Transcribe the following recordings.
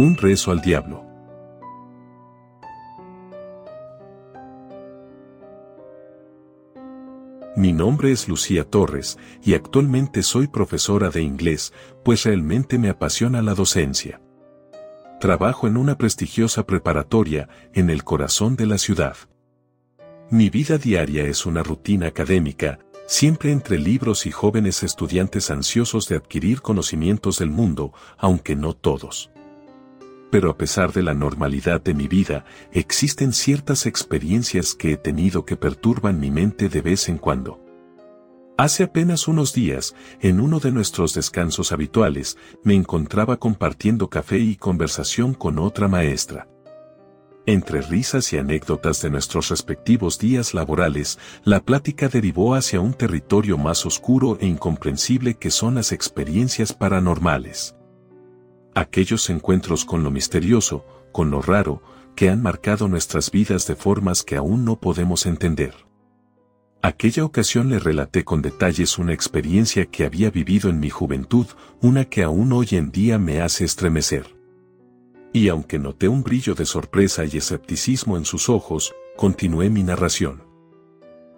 Un rezo al diablo. Mi nombre es Lucía Torres y actualmente soy profesora de inglés, pues realmente me apasiona la docencia. Trabajo en una prestigiosa preparatoria en el corazón de la ciudad. Mi vida diaria es una rutina académica, siempre entre libros y jóvenes estudiantes ansiosos de adquirir conocimientos del mundo, aunque no todos pero a pesar de la normalidad de mi vida, existen ciertas experiencias que he tenido que perturban mi mente de vez en cuando. Hace apenas unos días, en uno de nuestros descansos habituales, me encontraba compartiendo café y conversación con otra maestra. Entre risas y anécdotas de nuestros respectivos días laborales, la plática derivó hacia un territorio más oscuro e incomprensible que son las experiencias paranormales aquellos encuentros con lo misterioso, con lo raro, que han marcado nuestras vidas de formas que aún no podemos entender. Aquella ocasión le relaté con detalles una experiencia que había vivido en mi juventud, una que aún hoy en día me hace estremecer. Y aunque noté un brillo de sorpresa y escepticismo en sus ojos, continué mi narración.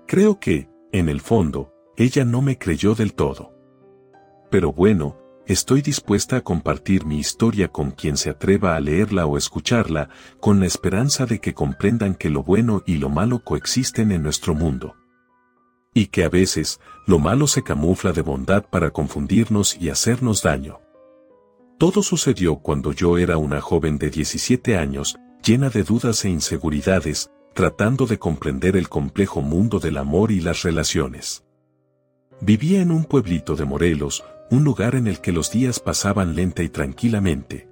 Creo que, en el fondo, ella no me creyó del todo. Pero bueno, Estoy dispuesta a compartir mi historia con quien se atreva a leerla o escucharla, con la esperanza de que comprendan que lo bueno y lo malo coexisten en nuestro mundo. Y que a veces, lo malo se camufla de bondad para confundirnos y hacernos daño. Todo sucedió cuando yo era una joven de 17 años, llena de dudas e inseguridades, tratando de comprender el complejo mundo del amor y las relaciones. Vivía en un pueblito de Morelos, un lugar en el que los días pasaban lenta y tranquilamente.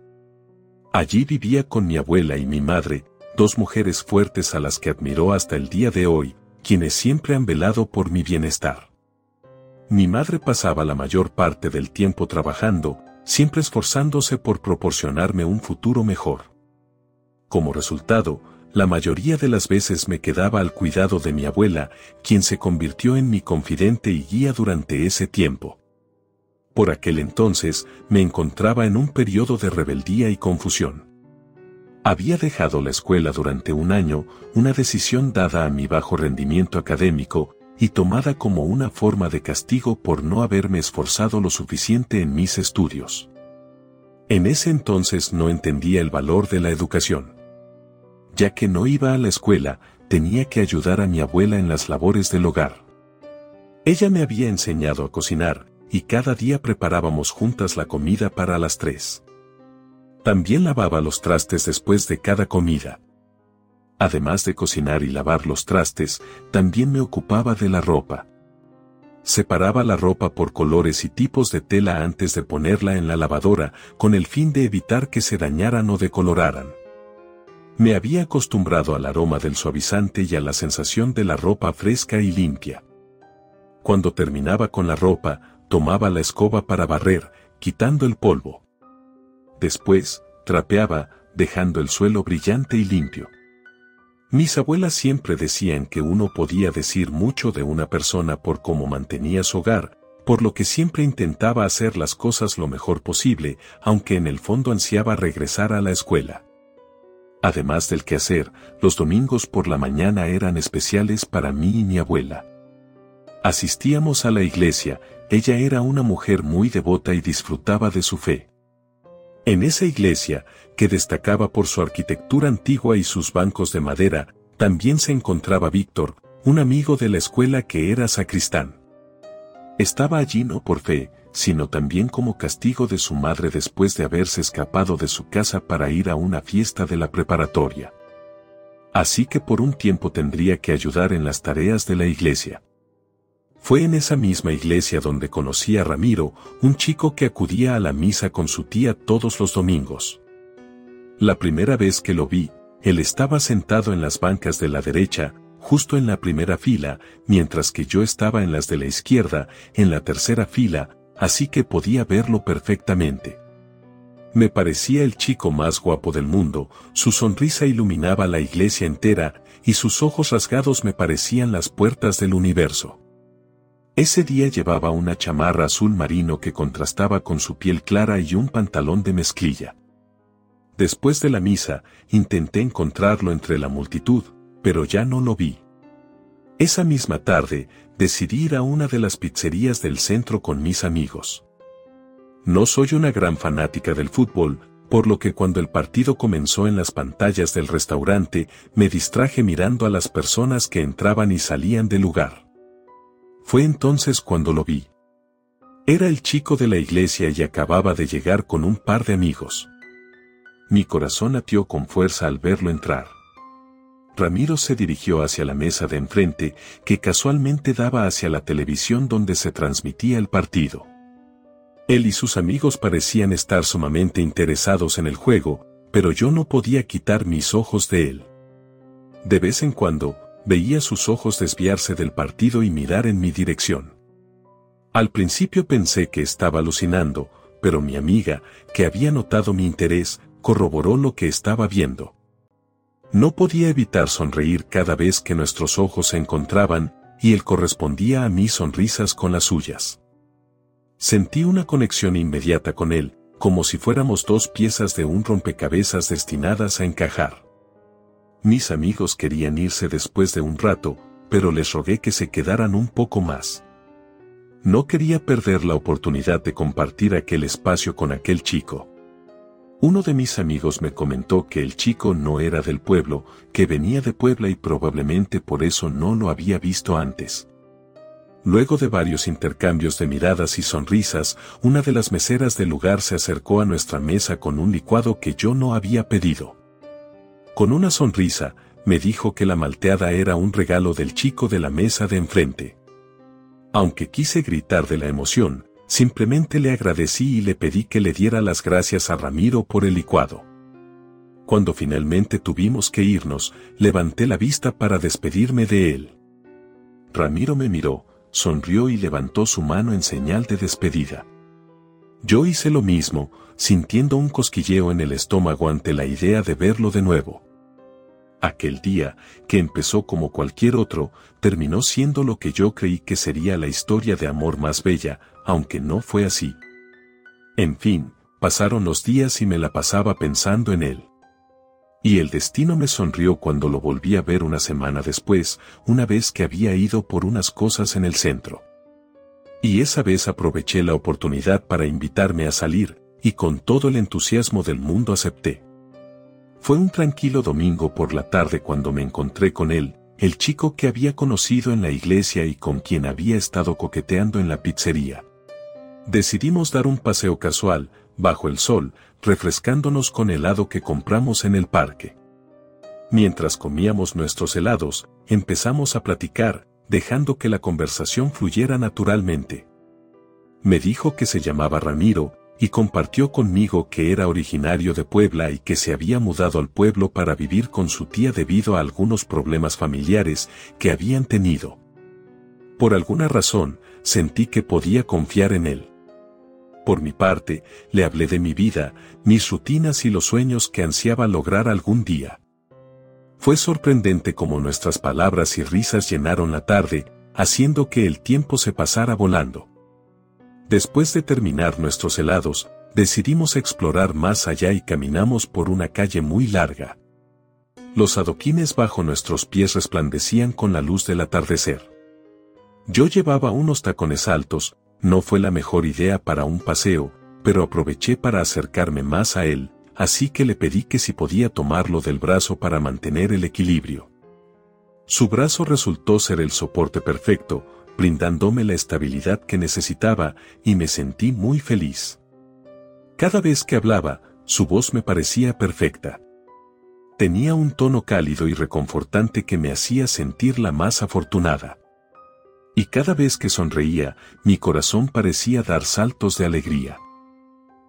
Allí vivía con mi abuela y mi madre, dos mujeres fuertes a las que admiró hasta el día de hoy, quienes siempre han velado por mi bienestar. Mi madre pasaba la mayor parte del tiempo trabajando, siempre esforzándose por proporcionarme un futuro mejor. Como resultado, la mayoría de las veces me quedaba al cuidado de mi abuela, quien se convirtió en mi confidente y guía durante ese tiempo. Por aquel entonces me encontraba en un periodo de rebeldía y confusión. Había dejado la escuela durante un año, una decisión dada a mi bajo rendimiento académico y tomada como una forma de castigo por no haberme esforzado lo suficiente en mis estudios. En ese entonces no entendía el valor de la educación. Ya que no iba a la escuela, tenía que ayudar a mi abuela en las labores del hogar. Ella me había enseñado a cocinar, y cada día preparábamos juntas la comida para las tres. También lavaba los trastes después de cada comida. Además de cocinar y lavar los trastes, también me ocupaba de la ropa. Separaba la ropa por colores y tipos de tela antes de ponerla en la lavadora, con el fin de evitar que se dañaran o decoloraran. Me había acostumbrado al aroma del suavizante y a la sensación de la ropa fresca y limpia. Cuando terminaba con la ropa, tomaba la escoba para barrer, quitando el polvo. Después, trapeaba, dejando el suelo brillante y limpio. Mis abuelas siempre decían que uno podía decir mucho de una persona por cómo mantenía su hogar, por lo que siempre intentaba hacer las cosas lo mejor posible, aunque en el fondo ansiaba regresar a la escuela. Además del quehacer, los domingos por la mañana eran especiales para mí y mi abuela. Asistíamos a la iglesia, ella era una mujer muy devota y disfrutaba de su fe. En esa iglesia, que destacaba por su arquitectura antigua y sus bancos de madera, también se encontraba Víctor, un amigo de la escuela que era sacristán. Estaba allí no por fe, sino también como castigo de su madre después de haberse escapado de su casa para ir a una fiesta de la preparatoria. Así que por un tiempo tendría que ayudar en las tareas de la iglesia. Fue en esa misma iglesia donde conocí a Ramiro, un chico que acudía a la misa con su tía todos los domingos. La primera vez que lo vi, él estaba sentado en las bancas de la derecha, justo en la primera fila, mientras que yo estaba en las de la izquierda, en la tercera fila, así que podía verlo perfectamente. Me parecía el chico más guapo del mundo, su sonrisa iluminaba la iglesia entera, y sus ojos rasgados me parecían las puertas del universo. Ese día llevaba una chamarra azul marino que contrastaba con su piel clara y un pantalón de mezclilla. Después de la misa, intenté encontrarlo entre la multitud, pero ya no lo vi. Esa misma tarde, decidí ir a una de las pizzerías del centro con mis amigos. No soy una gran fanática del fútbol, por lo que cuando el partido comenzó en las pantallas del restaurante, me distraje mirando a las personas que entraban y salían del lugar. Fue entonces cuando lo vi. Era el chico de la iglesia y acababa de llegar con un par de amigos. Mi corazón latió con fuerza al verlo entrar. Ramiro se dirigió hacia la mesa de enfrente, que casualmente daba hacia la televisión donde se transmitía el partido. Él y sus amigos parecían estar sumamente interesados en el juego, pero yo no podía quitar mis ojos de él. De vez en cuando, veía sus ojos desviarse del partido y mirar en mi dirección. Al principio pensé que estaba alucinando, pero mi amiga, que había notado mi interés, corroboró lo que estaba viendo. No podía evitar sonreír cada vez que nuestros ojos se encontraban, y él correspondía a mis sonrisas con las suyas. Sentí una conexión inmediata con él, como si fuéramos dos piezas de un rompecabezas destinadas a encajar. Mis amigos querían irse después de un rato, pero les rogué que se quedaran un poco más. No quería perder la oportunidad de compartir aquel espacio con aquel chico. Uno de mis amigos me comentó que el chico no era del pueblo, que venía de Puebla y probablemente por eso no lo había visto antes. Luego de varios intercambios de miradas y sonrisas, una de las meseras del lugar se acercó a nuestra mesa con un licuado que yo no había pedido. Con una sonrisa, me dijo que la malteada era un regalo del chico de la mesa de enfrente. Aunque quise gritar de la emoción, simplemente le agradecí y le pedí que le diera las gracias a Ramiro por el licuado. Cuando finalmente tuvimos que irnos, levanté la vista para despedirme de él. Ramiro me miró, sonrió y levantó su mano en señal de despedida. Yo hice lo mismo, sintiendo un cosquilleo en el estómago ante la idea de verlo de nuevo. Aquel día, que empezó como cualquier otro, terminó siendo lo que yo creí que sería la historia de amor más bella, aunque no fue así. En fin, pasaron los días y me la pasaba pensando en él. Y el destino me sonrió cuando lo volví a ver una semana después, una vez que había ido por unas cosas en el centro. Y esa vez aproveché la oportunidad para invitarme a salir, y con todo el entusiasmo del mundo acepté. Fue un tranquilo domingo por la tarde cuando me encontré con él, el chico que había conocido en la iglesia y con quien había estado coqueteando en la pizzería. Decidimos dar un paseo casual, bajo el sol, refrescándonos con helado que compramos en el parque. Mientras comíamos nuestros helados, empezamos a platicar, dejando que la conversación fluyera naturalmente. Me dijo que se llamaba Ramiro, y compartió conmigo que era originario de Puebla y que se había mudado al pueblo para vivir con su tía debido a algunos problemas familiares que habían tenido. Por alguna razón, sentí que podía confiar en él. Por mi parte, le hablé de mi vida, mis rutinas y los sueños que ansiaba lograr algún día. Fue sorprendente cómo nuestras palabras y risas llenaron la tarde, haciendo que el tiempo se pasara volando. Después de terminar nuestros helados, decidimos explorar más allá y caminamos por una calle muy larga. Los adoquines bajo nuestros pies resplandecían con la luz del atardecer. Yo llevaba unos tacones altos, no fue la mejor idea para un paseo, pero aproveché para acercarme más a él, así que le pedí que si podía tomarlo del brazo para mantener el equilibrio. Su brazo resultó ser el soporte perfecto, brindándome la estabilidad que necesitaba y me sentí muy feliz. Cada vez que hablaba, su voz me parecía perfecta. Tenía un tono cálido y reconfortante que me hacía sentirla más afortunada. Y cada vez que sonreía, mi corazón parecía dar saltos de alegría.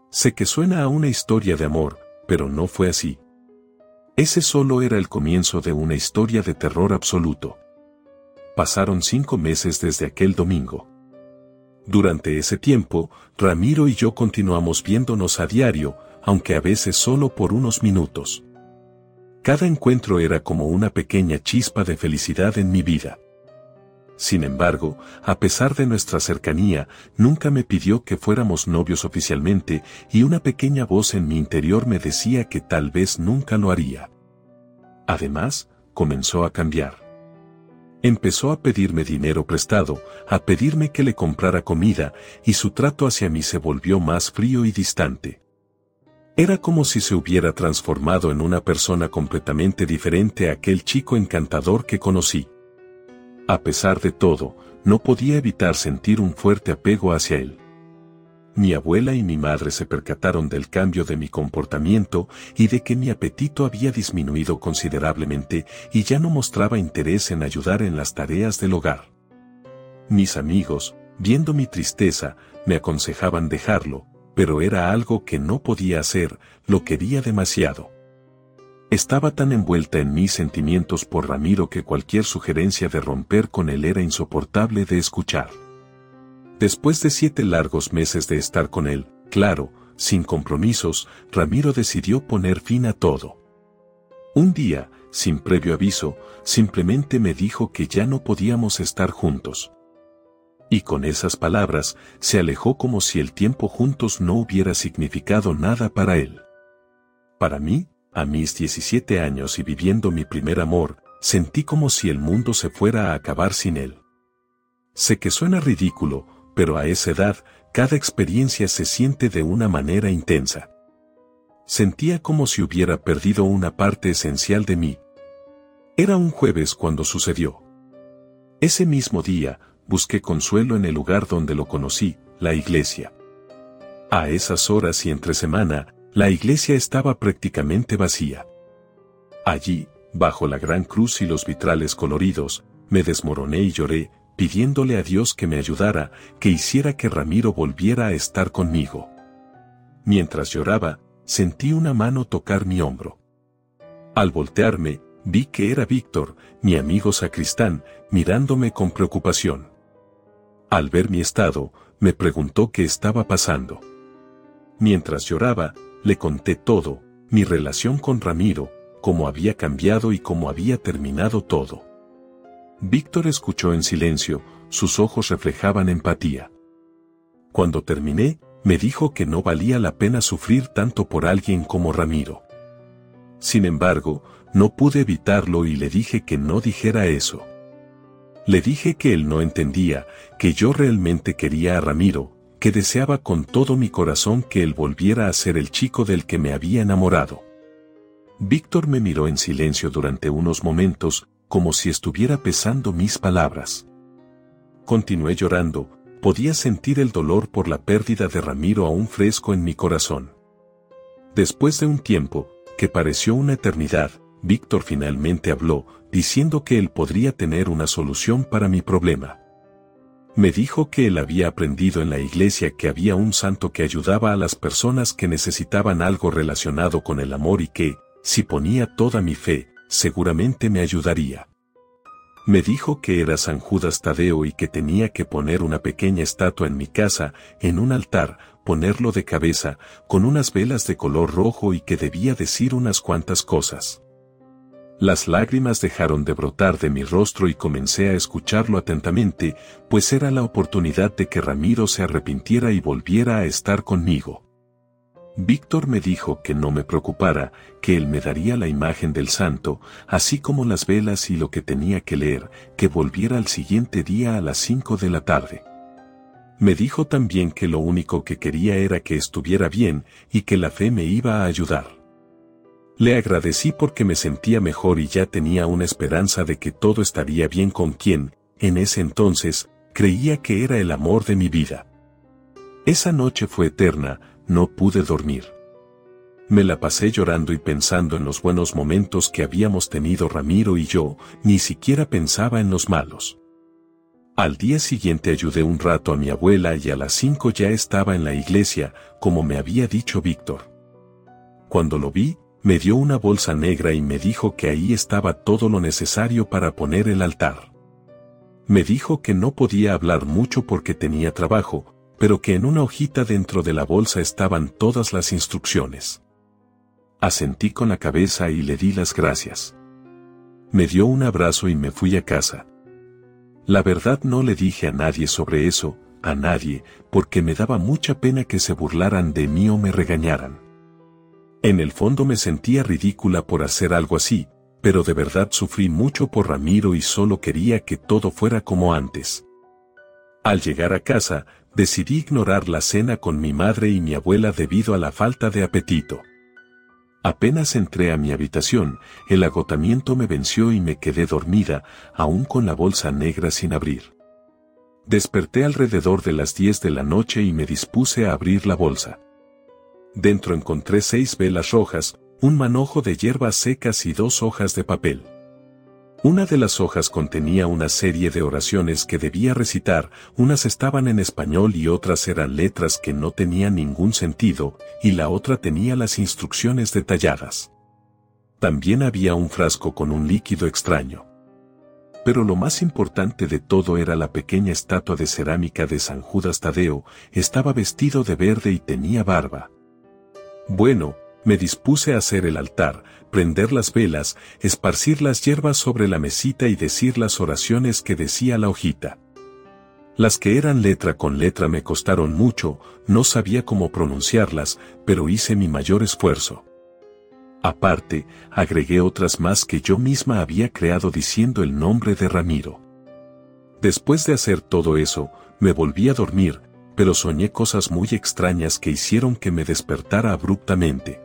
Sé que suena a una historia de amor, pero no fue así. Ese solo era el comienzo de una historia de terror absoluto. Pasaron cinco meses desde aquel domingo. Durante ese tiempo, Ramiro y yo continuamos viéndonos a diario, aunque a veces solo por unos minutos. Cada encuentro era como una pequeña chispa de felicidad en mi vida. Sin embargo, a pesar de nuestra cercanía, nunca me pidió que fuéramos novios oficialmente y una pequeña voz en mi interior me decía que tal vez nunca lo haría. Además, comenzó a cambiar. Empezó a pedirme dinero prestado, a pedirme que le comprara comida, y su trato hacia mí se volvió más frío y distante. Era como si se hubiera transformado en una persona completamente diferente a aquel chico encantador que conocí. A pesar de todo, no podía evitar sentir un fuerte apego hacia él. Mi abuela y mi madre se percataron del cambio de mi comportamiento y de que mi apetito había disminuido considerablemente y ya no mostraba interés en ayudar en las tareas del hogar. Mis amigos, viendo mi tristeza, me aconsejaban dejarlo, pero era algo que no podía hacer, lo quería demasiado. Estaba tan envuelta en mis sentimientos por Ramiro que cualquier sugerencia de romper con él era insoportable de escuchar. Después de siete largos meses de estar con él, claro, sin compromisos, Ramiro decidió poner fin a todo. Un día, sin previo aviso, simplemente me dijo que ya no podíamos estar juntos. Y con esas palabras, se alejó como si el tiempo juntos no hubiera significado nada para él. Para mí, a mis 17 años y viviendo mi primer amor, sentí como si el mundo se fuera a acabar sin él. Sé que suena ridículo, pero a esa edad, cada experiencia se siente de una manera intensa. Sentía como si hubiera perdido una parte esencial de mí. Era un jueves cuando sucedió. Ese mismo día, busqué consuelo en el lugar donde lo conocí, la iglesia. A esas horas y entre semana, la iglesia estaba prácticamente vacía. Allí, bajo la gran cruz y los vitrales coloridos, me desmoroné y lloré, pidiéndole a Dios que me ayudara, que hiciera que Ramiro volviera a estar conmigo. Mientras lloraba, sentí una mano tocar mi hombro. Al voltearme, vi que era Víctor, mi amigo sacristán, mirándome con preocupación. Al ver mi estado, me preguntó qué estaba pasando. Mientras lloraba, le conté todo, mi relación con Ramiro, cómo había cambiado y cómo había terminado todo. Víctor escuchó en silencio, sus ojos reflejaban empatía. Cuando terminé, me dijo que no valía la pena sufrir tanto por alguien como Ramiro. Sin embargo, no pude evitarlo y le dije que no dijera eso. Le dije que él no entendía, que yo realmente quería a Ramiro, que deseaba con todo mi corazón que él volviera a ser el chico del que me había enamorado. Víctor me miró en silencio durante unos momentos, como si estuviera pesando mis palabras. Continué llorando, podía sentir el dolor por la pérdida de Ramiro aún fresco en mi corazón. Después de un tiempo, que pareció una eternidad, Víctor finalmente habló, diciendo que él podría tener una solución para mi problema. Me dijo que él había aprendido en la iglesia que había un santo que ayudaba a las personas que necesitaban algo relacionado con el amor y que, si ponía toda mi fe, seguramente me ayudaría. Me dijo que era San Judas Tadeo y que tenía que poner una pequeña estatua en mi casa, en un altar, ponerlo de cabeza, con unas velas de color rojo y que debía decir unas cuantas cosas. Las lágrimas dejaron de brotar de mi rostro y comencé a escucharlo atentamente, pues era la oportunidad de que Ramiro se arrepintiera y volviera a estar conmigo. Víctor me dijo que no me preocupara, que él me daría la imagen del santo, así como las velas y lo que tenía que leer, que volviera al siguiente día a las 5 de la tarde. Me dijo también que lo único que quería era que estuviera bien y que la fe me iba a ayudar. Le agradecí porque me sentía mejor y ya tenía una esperanza de que todo estaría bien con quien, en ese entonces, creía que era el amor de mi vida. Esa noche fue eterna, no pude dormir. Me la pasé llorando y pensando en los buenos momentos que habíamos tenido Ramiro y yo, ni siquiera pensaba en los malos. Al día siguiente ayudé un rato a mi abuela y a las cinco ya estaba en la iglesia, como me había dicho Víctor. Cuando lo vi, me dio una bolsa negra y me dijo que ahí estaba todo lo necesario para poner el altar. Me dijo que no podía hablar mucho porque tenía trabajo, pero que en una hojita dentro de la bolsa estaban todas las instrucciones. Asentí con la cabeza y le di las gracias. Me dio un abrazo y me fui a casa. La verdad no le dije a nadie sobre eso, a nadie, porque me daba mucha pena que se burlaran de mí o me regañaran. En el fondo me sentía ridícula por hacer algo así, pero de verdad sufrí mucho por Ramiro y solo quería que todo fuera como antes. Al llegar a casa, decidí ignorar la cena con mi madre y mi abuela debido a la falta de apetito. Apenas entré a mi habitación, el agotamiento me venció y me quedé dormida, aún con la bolsa negra sin abrir. Desperté alrededor de las 10 de la noche y me dispuse a abrir la bolsa. Dentro encontré seis velas rojas, un manojo de hierbas secas y dos hojas de papel. Una de las hojas contenía una serie de oraciones que debía recitar, unas estaban en español y otras eran letras que no tenían ningún sentido, y la otra tenía las instrucciones detalladas. También había un frasco con un líquido extraño. Pero lo más importante de todo era la pequeña estatua de cerámica de San Judas Tadeo, estaba vestido de verde y tenía barba. Bueno, me dispuse a hacer el altar, prender las velas, esparcir las hierbas sobre la mesita y decir las oraciones que decía la hojita. Las que eran letra con letra me costaron mucho, no sabía cómo pronunciarlas, pero hice mi mayor esfuerzo. Aparte, agregué otras más que yo misma había creado diciendo el nombre de Ramiro. Después de hacer todo eso, me volví a dormir, pero soñé cosas muy extrañas que hicieron que me despertara abruptamente.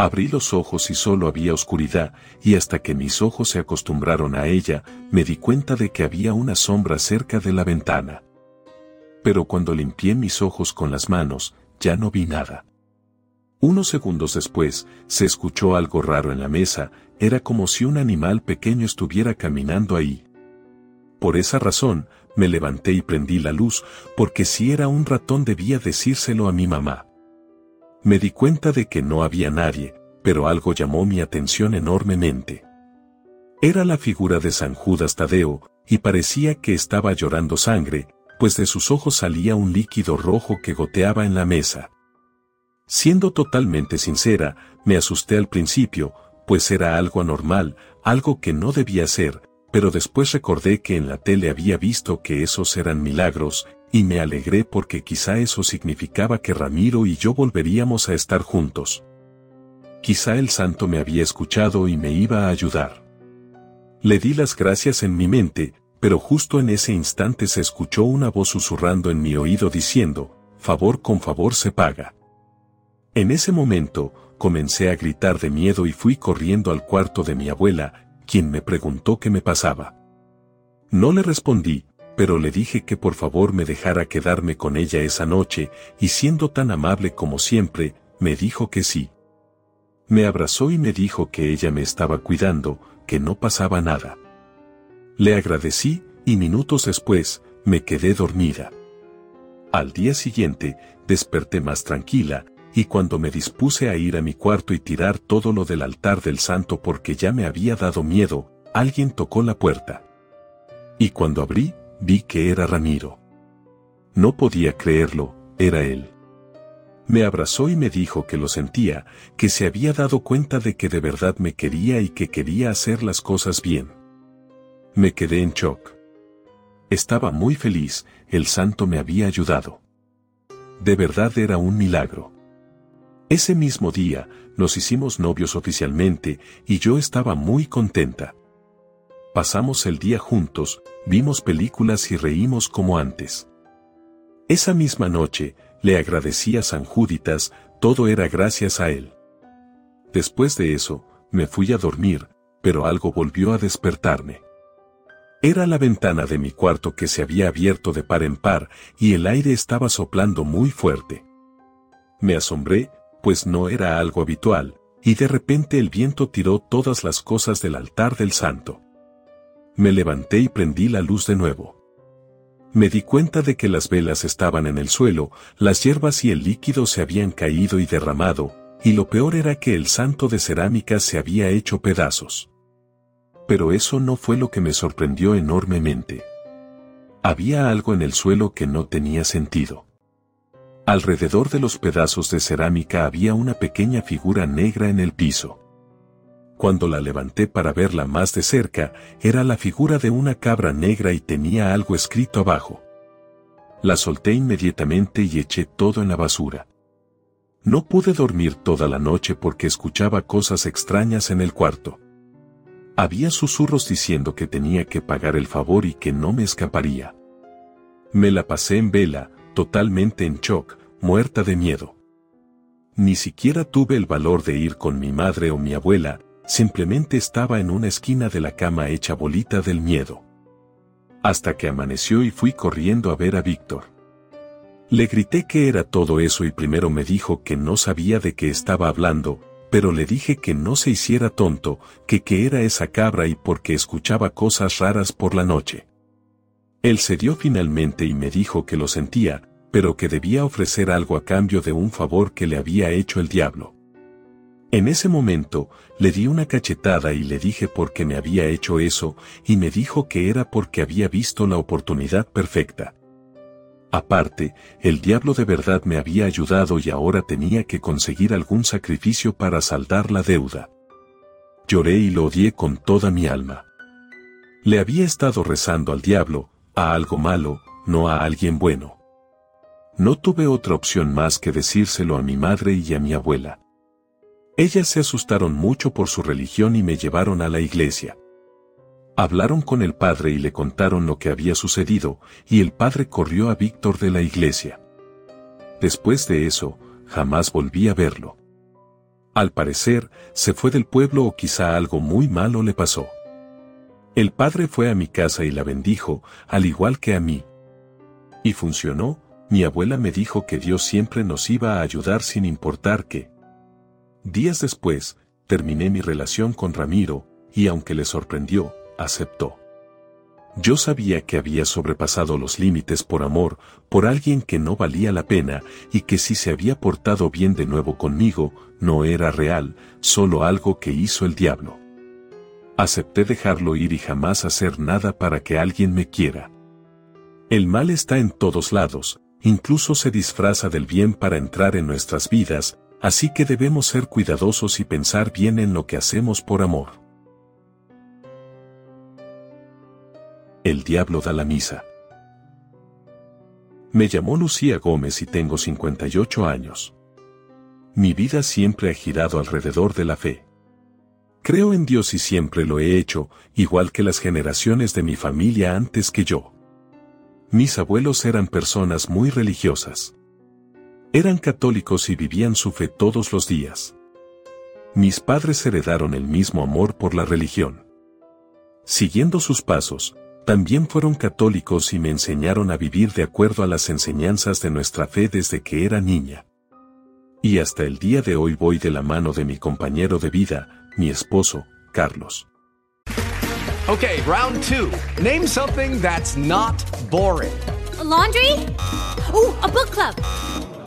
Abrí los ojos y solo había oscuridad, y hasta que mis ojos se acostumbraron a ella, me di cuenta de que había una sombra cerca de la ventana. Pero cuando limpié mis ojos con las manos, ya no vi nada. Unos segundos después, se escuchó algo raro en la mesa, era como si un animal pequeño estuviera caminando ahí. Por esa razón, me levanté y prendí la luz, porque si era un ratón debía decírselo a mi mamá. Me di cuenta de que no había nadie, pero algo llamó mi atención enormemente. Era la figura de San Judas Tadeo, y parecía que estaba llorando sangre, pues de sus ojos salía un líquido rojo que goteaba en la mesa. Siendo totalmente sincera, me asusté al principio, pues era algo anormal, algo que no debía ser, pero después recordé que en la tele había visto que esos eran milagros, y me alegré porque quizá eso significaba que Ramiro y yo volveríamos a estar juntos. Quizá el santo me había escuchado y me iba a ayudar. Le di las gracias en mi mente, pero justo en ese instante se escuchó una voz susurrando en mi oído diciendo, favor con favor se paga. En ese momento, comencé a gritar de miedo y fui corriendo al cuarto de mi abuela, quien me preguntó qué me pasaba. No le respondí, pero le dije que por favor me dejara quedarme con ella esa noche, y siendo tan amable como siempre, me dijo que sí. Me abrazó y me dijo que ella me estaba cuidando, que no pasaba nada. Le agradecí, y minutos después, me quedé dormida. Al día siguiente, desperté más tranquila, y cuando me dispuse a ir a mi cuarto y tirar todo lo del altar del santo porque ya me había dado miedo, alguien tocó la puerta. Y cuando abrí, vi que era Ramiro. No podía creerlo, era él. Me abrazó y me dijo que lo sentía, que se había dado cuenta de que de verdad me quería y que quería hacer las cosas bien. Me quedé en shock. Estaba muy feliz, el santo me había ayudado. De verdad era un milagro. Ese mismo día, nos hicimos novios oficialmente y yo estaba muy contenta. Pasamos el día juntos, vimos películas y reímos como antes. Esa misma noche, le agradecí a San Júditas, todo era gracias a él. Después de eso, me fui a dormir, pero algo volvió a despertarme. Era la ventana de mi cuarto que se había abierto de par en par y el aire estaba soplando muy fuerte. Me asombré, pues no era algo habitual, y de repente el viento tiró todas las cosas del altar del santo. Me levanté y prendí la luz de nuevo. Me di cuenta de que las velas estaban en el suelo, las hierbas y el líquido se habían caído y derramado, y lo peor era que el santo de cerámica se había hecho pedazos. Pero eso no fue lo que me sorprendió enormemente. Había algo en el suelo que no tenía sentido. Alrededor de los pedazos de cerámica había una pequeña figura negra en el piso. Cuando la levanté para verla más de cerca, era la figura de una cabra negra y tenía algo escrito abajo. La solté inmediatamente y eché todo en la basura. No pude dormir toda la noche porque escuchaba cosas extrañas en el cuarto. Había susurros diciendo que tenía que pagar el favor y que no me escaparía. Me la pasé en vela, totalmente en shock, muerta de miedo. Ni siquiera tuve el valor de ir con mi madre o mi abuela, simplemente estaba en una esquina de la cama hecha bolita del miedo. Hasta que amaneció y fui corriendo a ver a Víctor. Le grité que era todo eso y primero me dijo que no sabía de qué estaba hablando, pero le dije que no se hiciera tonto, que qué era esa cabra y porque escuchaba cosas raras por la noche. Él cedió finalmente y me dijo que lo sentía, pero que debía ofrecer algo a cambio de un favor que le había hecho el diablo. En ese momento, le di una cachetada y le dije por qué me había hecho eso, y me dijo que era porque había visto la oportunidad perfecta. Aparte, el diablo de verdad me había ayudado y ahora tenía que conseguir algún sacrificio para saldar la deuda. Lloré y lo odié con toda mi alma. Le había estado rezando al diablo, a algo malo, no a alguien bueno. No tuve otra opción más que decírselo a mi madre y a mi abuela. Ellas se asustaron mucho por su religión y me llevaron a la iglesia. Hablaron con el padre y le contaron lo que había sucedido, y el padre corrió a Víctor de la iglesia. Después de eso, jamás volví a verlo. Al parecer, se fue del pueblo o quizá algo muy malo le pasó. El padre fue a mi casa y la bendijo, al igual que a mí. Y funcionó, mi abuela me dijo que Dios siempre nos iba a ayudar sin importar qué. Días después, terminé mi relación con Ramiro, y aunque le sorprendió, aceptó. Yo sabía que había sobrepasado los límites por amor, por alguien que no valía la pena, y que si se había portado bien de nuevo conmigo, no era real, solo algo que hizo el diablo. Acepté dejarlo ir y jamás hacer nada para que alguien me quiera. El mal está en todos lados, incluso se disfraza del bien para entrar en nuestras vidas, así que debemos ser cuidadosos y pensar bien en lo que hacemos por amor. El diablo da la misa. Me llamó Lucía Gómez y tengo 58 años. Mi vida siempre ha girado alrededor de la fe. Creo en Dios y siempre lo he hecho, igual que las generaciones de mi familia antes que yo. Mis abuelos eran personas muy religiosas. Eran católicos y vivían su fe todos los días. Mis padres heredaron el mismo amor por la religión. Siguiendo sus pasos, también fueron católicos y me enseñaron a vivir de acuerdo a las enseñanzas de nuestra fe desde que era niña. Y hasta el día de hoy voy de la mano de mi compañero de vida, mi esposo, Carlos. Okay, round two. Name something that's not boring. A laundry? Ooh, a book club.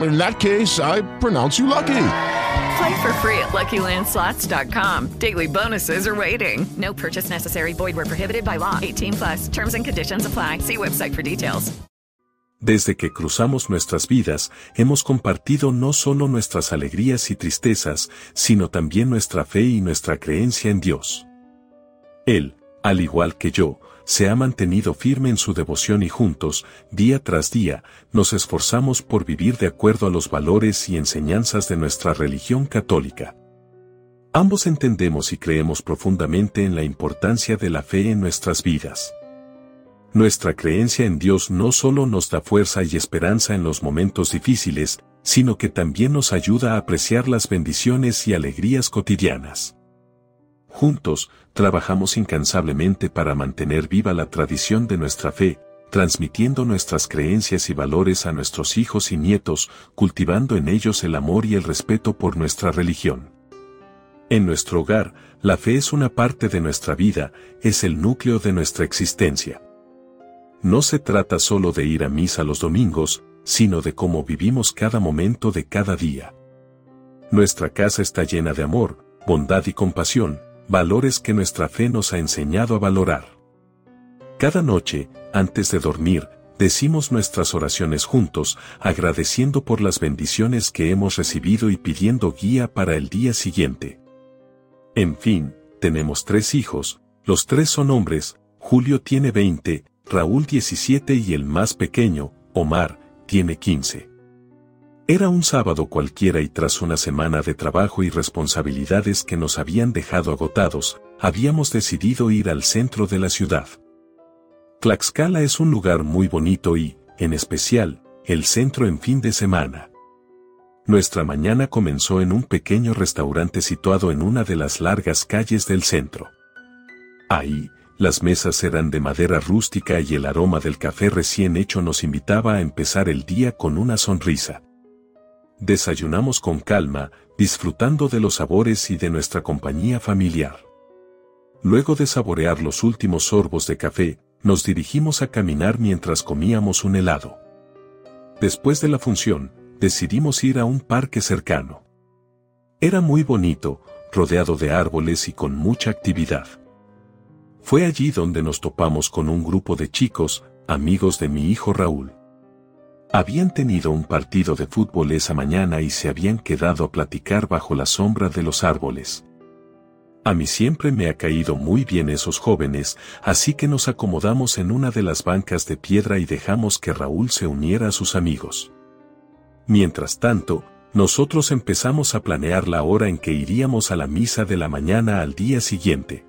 In that case, I pronounce you lucky. Play for free at LuckyLandSlots.com. Daily bonuses are waiting. No purchase necessary. Void prohibited by law. 18 plus. Terms and conditions apply. See website for details. Desde que cruzamos nuestras vidas, hemos compartido no solo nuestras alegrías y tristezas, sino también nuestra fe y nuestra creencia en Dios. Él, al igual que yo, se ha mantenido firme en su devoción y juntos, día tras día, nos esforzamos por vivir de acuerdo a los valores y enseñanzas de nuestra religión católica. Ambos entendemos y creemos profundamente en la importancia de la fe en nuestras vidas. Nuestra creencia en Dios no solo nos da fuerza y esperanza en los momentos difíciles, sino que también nos ayuda a apreciar las bendiciones y alegrías cotidianas. Juntos, trabajamos incansablemente para mantener viva la tradición de nuestra fe, transmitiendo nuestras creencias y valores a nuestros hijos y nietos, cultivando en ellos el amor y el respeto por nuestra religión. En nuestro hogar, la fe es una parte de nuestra vida, es el núcleo de nuestra existencia. No se trata solo de ir a misa los domingos, sino de cómo vivimos cada momento de cada día. Nuestra casa está llena de amor, bondad y compasión, valores que nuestra fe nos ha enseñado a valorar. Cada noche, antes de dormir, decimos nuestras oraciones juntos, agradeciendo por las bendiciones que hemos recibido y pidiendo guía para el día siguiente. En fin, tenemos tres hijos, los tres son hombres, Julio tiene 20, Raúl 17 y el más pequeño, Omar, tiene 15. Era un sábado cualquiera y tras una semana de trabajo y responsabilidades que nos habían dejado agotados, habíamos decidido ir al centro de la ciudad. Tlaxcala es un lugar muy bonito y, en especial, el centro en fin de semana. Nuestra mañana comenzó en un pequeño restaurante situado en una de las largas calles del centro. Ahí, las mesas eran de madera rústica y el aroma del café recién hecho nos invitaba a empezar el día con una sonrisa. Desayunamos con calma, disfrutando de los sabores y de nuestra compañía familiar. Luego de saborear los últimos sorbos de café, nos dirigimos a caminar mientras comíamos un helado. Después de la función, decidimos ir a un parque cercano. Era muy bonito, rodeado de árboles y con mucha actividad. Fue allí donde nos topamos con un grupo de chicos, amigos de mi hijo Raúl. Habían tenido un partido de fútbol esa mañana y se habían quedado a platicar bajo la sombra de los árboles. A mí siempre me ha caído muy bien esos jóvenes, así que nos acomodamos en una de las bancas de piedra y dejamos que Raúl se uniera a sus amigos. Mientras tanto, nosotros empezamos a planear la hora en que iríamos a la misa de la mañana al día siguiente.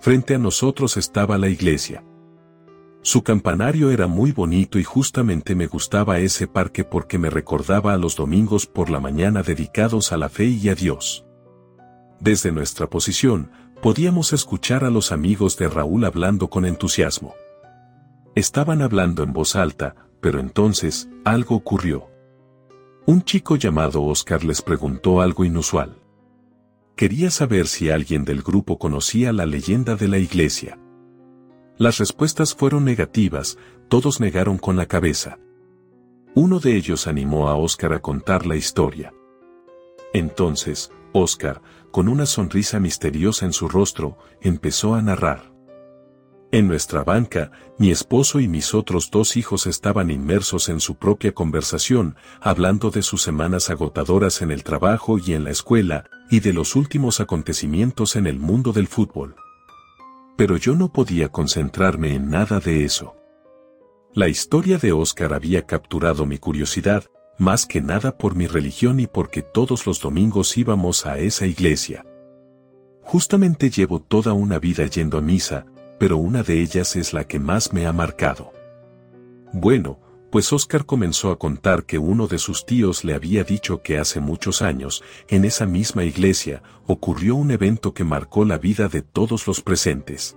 Frente a nosotros estaba la iglesia. Su campanario era muy bonito y justamente me gustaba ese parque porque me recordaba a los domingos por la mañana dedicados a la fe y a Dios. Desde nuestra posición, podíamos escuchar a los amigos de Raúl hablando con entusiasmo. Estaban hablando en voz alta, pero entonces, algo ocurrió. Un chico llamado Oscar les preguntó algo inusual. Quería saber si alguien del grupo conocía la leyenda de la iglesia. Las respuestas fueron negativas, todos negaron con la cabeza. Uno de ellos animó a Oscar a contar la historia. Entonces, Oscar, con una sonrisa misteriosa en su rostro, empezó a narrar. En nuestra banca, mi esposo y mis otros dos hijos estaban inmersos en su propia conversación, hablando de sus semanas agotadoras en el trabajo y en la escuela, y de los últimos acontecimientos en el mundo del fútbol pero yo no podía concentrarme en nada de eso. La historia de Oscar había capturado mi curiosidad, más que nada por mi religión y porque todos los domingos íbamos a esa iglesia. Justamente llevo toda una vida yendo a misa, pero una de ellas es la que más me ha marcado. Bueno, pues Oscar comenzó a contar que uno de sus tíos le había dicho que hace muchos años, en esa misma iglesia, ocurrió un evento que marcó la vida de todos los presentes.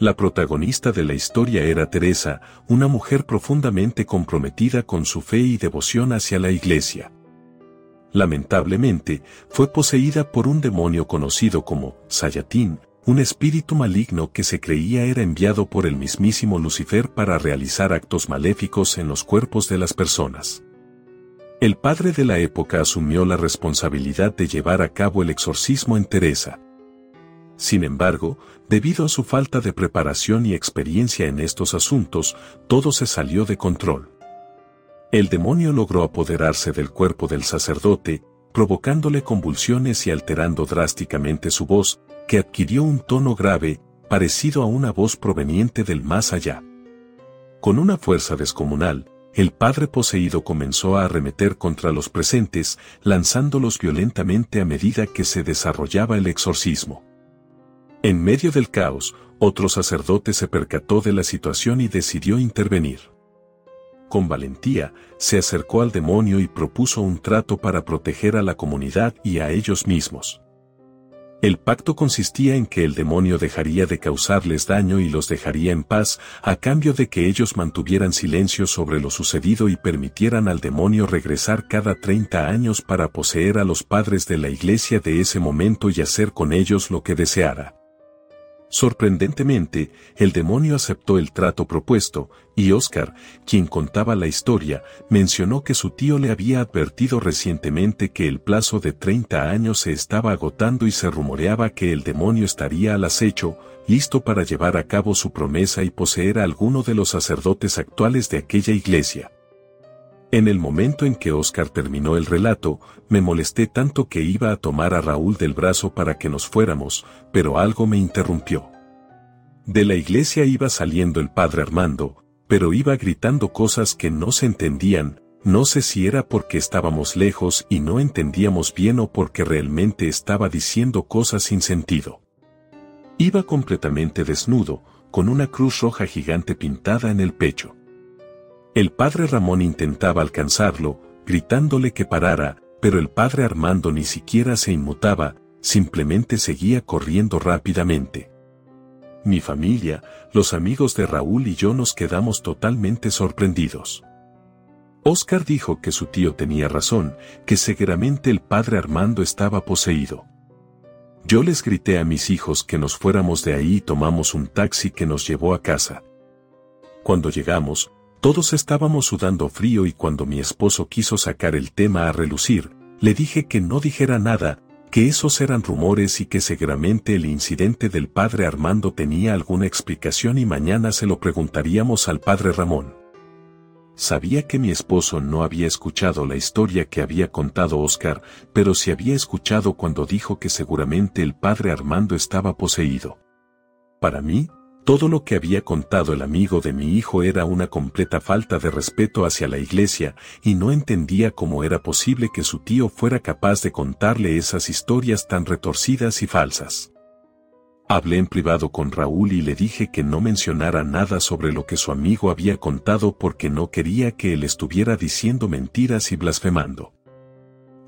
La protagonista de la historia era Teresa, una mujer profundamente comprometida con su fe y devoción hacia la iglesia. Lamentablemente, fue poseída por un demonio conocido como Sayatín, un espíritu maligno que se creía era enviado por el mismísimo Lucifer para realizar actos maléficos en los cuerpos de las personas. El padre de la época asumió la responsabilidad de llevar a cabo el exorcismo en Teresa. Sin embargo, debido a su falta de preparación y experiencia en estos asuntos, todo se salió de control. El demonio logró apoderarse del cuerpo del sacerdote, provocándole convulsiones y alterando drásticamente su voz, que adquirió un tono grave, parecido a una voz proveniente del más allá. Con una fuerza descomunal, el padre poseído comenzó a arremeter contra los presentes, lanzándolos violentamente a medida que se desarrollaba el exorcismo. En medio del caos, otro sacerdote se percató de la situación y decidió intervenir. Con valentía, se acercó al demonio y propuso un trato para proteger a la comunidad y a ellos mismos. El pacto consistía en que el demonio dejaría de causarles daño y los dejaría en paz a cambio de que ellos mantuvieran silencio sobre lo sucedido y permitieran al demonio regresar cada 30 años para poseer a los padres de la iglesia de ese momento y hacer con ellos lo que deseara. Sorprendentemente, el demonio aceptó el trato propuesto, y Oscar, quien contaba la historia, mencionó que su tío le había advertido recientemente que el plazo de 30 años se estaba agotando y se rumoreaba que el demonio estaría al acecho, listo para llevar a cabo su promesa y poseer a alguno de los sacerdotes actuales de aquella iglesia. En el momento en que Oscar terminó el relato, me molesté tanto que iba a tomar a Raúl del brazo para que nos fuéramos, pero algo me interrumpió. De la iglesia iba saliendo el padre Armando, pero iba gritando cosas que no se entendían, no sé si era porque estábamos lejos y no entendíamos bien o porque realmente estaba diciendo cosas sin sentido. Iba completamente desnudo, con una cruz roja gigante pintada en el pecho. El padre Ramón intentaba alcanzarlo, gritándole que parara, pero el padre Armando ni siquiera se inmutaba, simplemente seguía corriendo rápidamente. Mi familia, los amigos de Raúl y yo nos quedamos totalmente sorprendidos. Oscar dijo que su tío tenía razón, que seguramente el padre Armando estaba poseído. Yo les grité a mis hijos que nos fuéramos de ahí y tomamos un taxi que nos llevó a casa. Cuando llegamos, todos estábamos sudando frío y cuando mi esposo quiso sacar el tema a relucir, le dije que no dijera nada, que esos eran rumores y que seguramente el incidente del padre Armando tenía alguna explicación y mañana se lo preguntaríamos al padre Ramón. Sabía que mi esposo no había escuchado la historia que había contado Oscar, pero sí había escuchado cuando dijo que seguramente el padre Armando estaba poseído. Para mí, todo lo que había contado el amigo de mi hijo era una completa falta de respeto hacia la iglesia, y no entendía cómo era posible que su tío fuera capaz de contarle esas historias tan retorcidas y falsas. Hablé en privado con Raúl y le dije que no mencionara nada sobre lo que su amigo había contado porque no quería que él estuviera diciendo mentiras y blasfemando.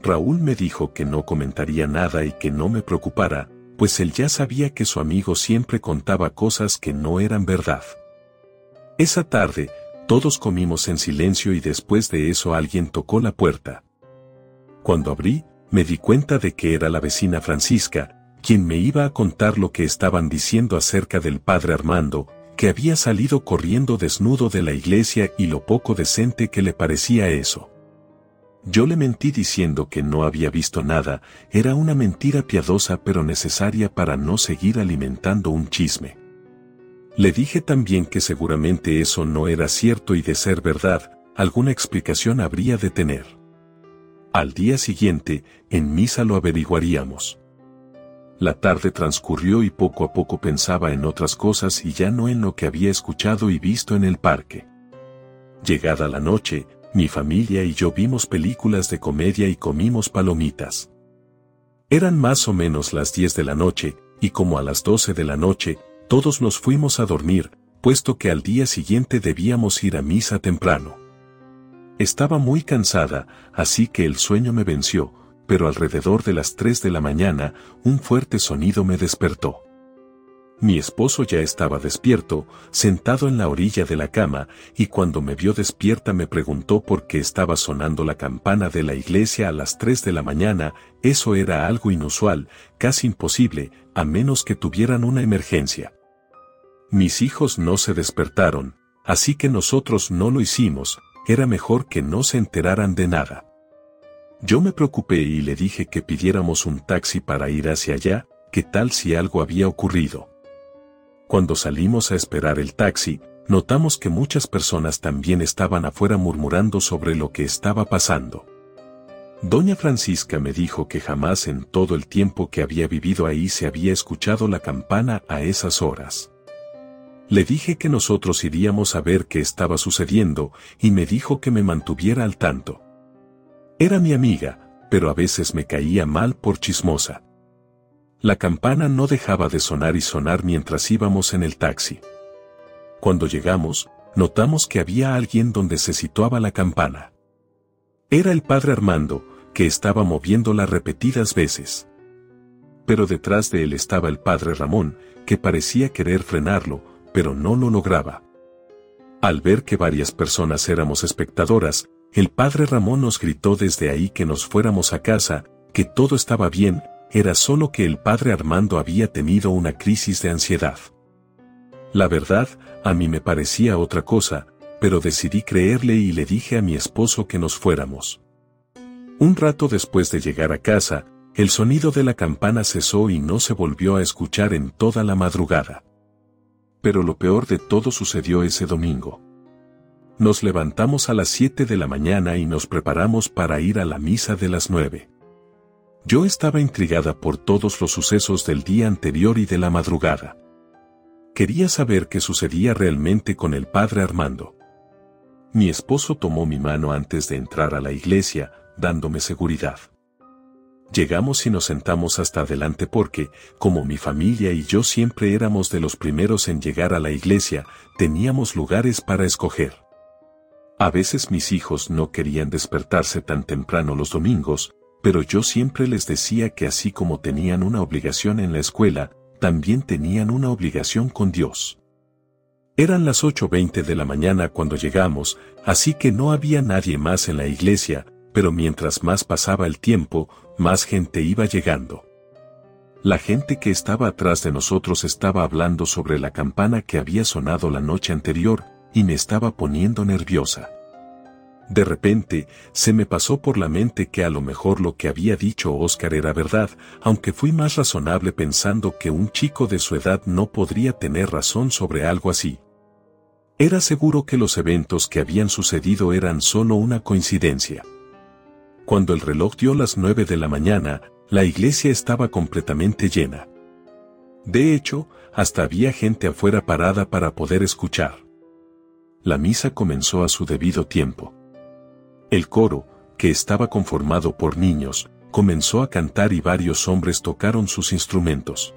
Raúl me dijo que no comentaría nada y que no me preocupara, pues él ya sabía que su amigo siempre contaba cosas que no eran verdad. Esa tarde, todos comimos en silencio y después de eso alguien tocó la puerta. Cuando abrí, me di cuenta de que era la vecina Francisca, quien me iba a contar lo que estaban diciendo acerca del padre Armando, que había salido corriendo desnudo de la iglesia y lo poco decente que le parecía eso. Yo le mentí diciendo que no había visto nada, era una mentira piadosa pero necesaria para no seguir alimentando un chisme. Le dije también que seguramente eso no era cierto y de ser verdad, alguna explicación habría de tener. Al día siguiente, en misa lo averiguaríamos. La tarde transcurrió y poco a poco pensaba en otras cosas y ya no en lo que había escuchado y visto en el parque. Llegada la noche, mi familia y yo vimos películas de comedia y comimos palomitas. Eran más o menos las 10 de la noche, y como a las 12 de la noche, todos nos fuimos a dormir, puesto que al día siguiente debíamos ir a misa temprano. Estaba muy cansada, así que el sueño me venció, pero alrededor de las 3 de la mañana, un fuerte sonido me despertó. Mi esposo ya estaba despierto, sentado en la orilla de la cama, y cuando me vio despierta me preguntó por qué estaba sonando la campana de la iglesia a las 3 de la mañana, eso era algo inusual, casi imposible, a menos que tuvieran una emergencia. Mis hijos no se despertaron, así que nosotros no lo hicimos, era mejor que no se enteraran de nada. Yo me preocupé y le dije que pidiéramos un taxi para ir hacia allá, que tal si algo había ocurrido. Cuando salimos a esperar el taxi, notamos que muchas personas también estaban afuera murmurando sobre lo que estaba pasando. Doña Francisca me dijo que jamás en todo el tiempo que había vivido ahí se había escuchado la campana a esas horas. Le dije que nosotros iríamos a ver qué estaba sucediendo y me dijo que me mantuviera al tanto. Era mi amiga, pero a veces me caía mal por chismosa. La campana no dejaba de sonar y sonar mientras íbamos en el taxi. Cuando llegamos, notamos que había alguien donde se situaba la campana. Era el padre Armando, que estaba moviéndola repetidas veces. Pero detrás de él estaba el padre Ramón, que parecía querer frenarlo, pero no lo lograba. Al ver que varias personas éramos espectadoras, el padre Ramón nos gritó desde ahí que nos fuéramos a casa, que todo estaba bien, era solo que el padre Armando había tenido una crisis de ansiedad. La verdad, a mí me parecía otra cosa, pero decidí creerle y le dije a mi esposo que nos fuéramos. Un rato después de llegar a casa, el sonido de la campana cesó y no se volvió a escuchar en toda la madrugada. Pero lo peor de todo sucedió ese domingo. Nos levantamos a las 7 de la mañana y nos preparamos para ir a la misa de las 9. Yo estaba intrigada por todos los sucesos del día anterior y de la madrugada. Quería saber qué sucedía realmente con el padre Armando. Mi esposo tomó mi mano antes de entrar a la iglesia, dándome seguridad. Llegamos y nos sentamos hasta adelante porque, como mi familia y yo siempre éramos de los primeros en llegar a la iglesia, teníamos lugares para escoger. A veces mis hijos no querían despertarse tan temprano los domingos, pero yo siempre les decía que así como tenían una obligación en la escuela, también tenían una obligación con Dios. Eran las 8.20 de la mañana cuando llegamos, así que no había nadie más en la iglesia, pero mientras más pasaba el tiempo, más gente iba llegando. La gente que estaba atrás de nosotros estaba hablando sobre la campana que había sonado la noche anterior, y me estaba poniendo nerviosa. De repente, se me pasó por la mente que a lo mejor lo que había dicho Oscar era verdad, aunque fui más razonable pensando que un chico de su edad no podría tener razón sobre algo así. Era seguro que los eventos que habían sucedido eran solo una coincidencia. Cuando el reloj dio las nueve de la mañana, la iglesia estaba completamente llena. De hecho, hasta había gente afuera parada para poder escuchar. La misa comenzó a su debido tiempo. El coro, que estaba conformado por niños, comenzó a cantar y varios hombres tocaron sus instrumentos.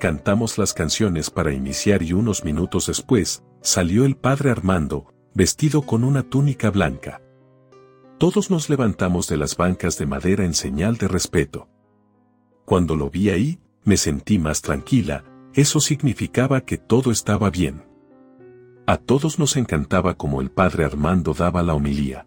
Cantamos las canciones para iniciar y unos minutos después, salió el padre Armando, vestido con una túnica blanca. Todos nos levantamos de las bancas de madera en señal de respeto. Cuando lo vi ahí, me sentí más tranquila, eso significaba que todo estaba bien. A todos nos encantaba como el padre Armando daba la homilía.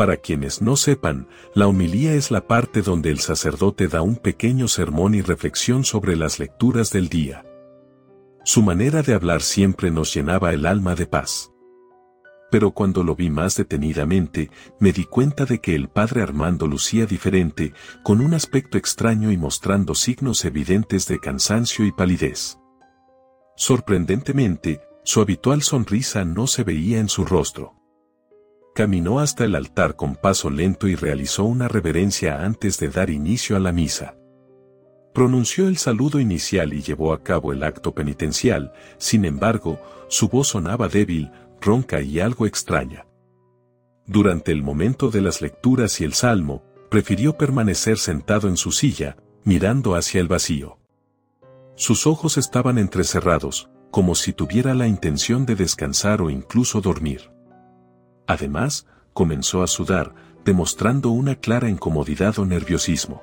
Para quienes no sepan, la homilía es la parte donde el sacerdote da un pequeño sermón y reflexión sobre las lecturas del día. Su manera de hablar siempre nos llenaba el alma de paz. Pero cuando lo vi más detenidamente, me di cuenta de que el padre Armando lucía diferente, con un aspecto extraño y mostrando signos evidentes de cansancio y palidez. Sorprendentemente, su habitual sonrisa no se veía en su rostro. Caminó hasta el altar con paso lento y realizó una reverencia antes de dar inicio a la misa. Pronunció el saludo inicial y llevó a cabo el acto penitencial, sin embargo, su voz sonaba débil, ronca y algo extraña. Durante el momento de las lecturas y el salmo, prefirió permanecer sentado en su silla, mirando hacia el vacío. Sus ojos estaban entrecerrados, como si tuviera la intención de descansar o incluso dormir. Además, comenzó a sudar, demostrando una clara incomodidad o nerviosismo.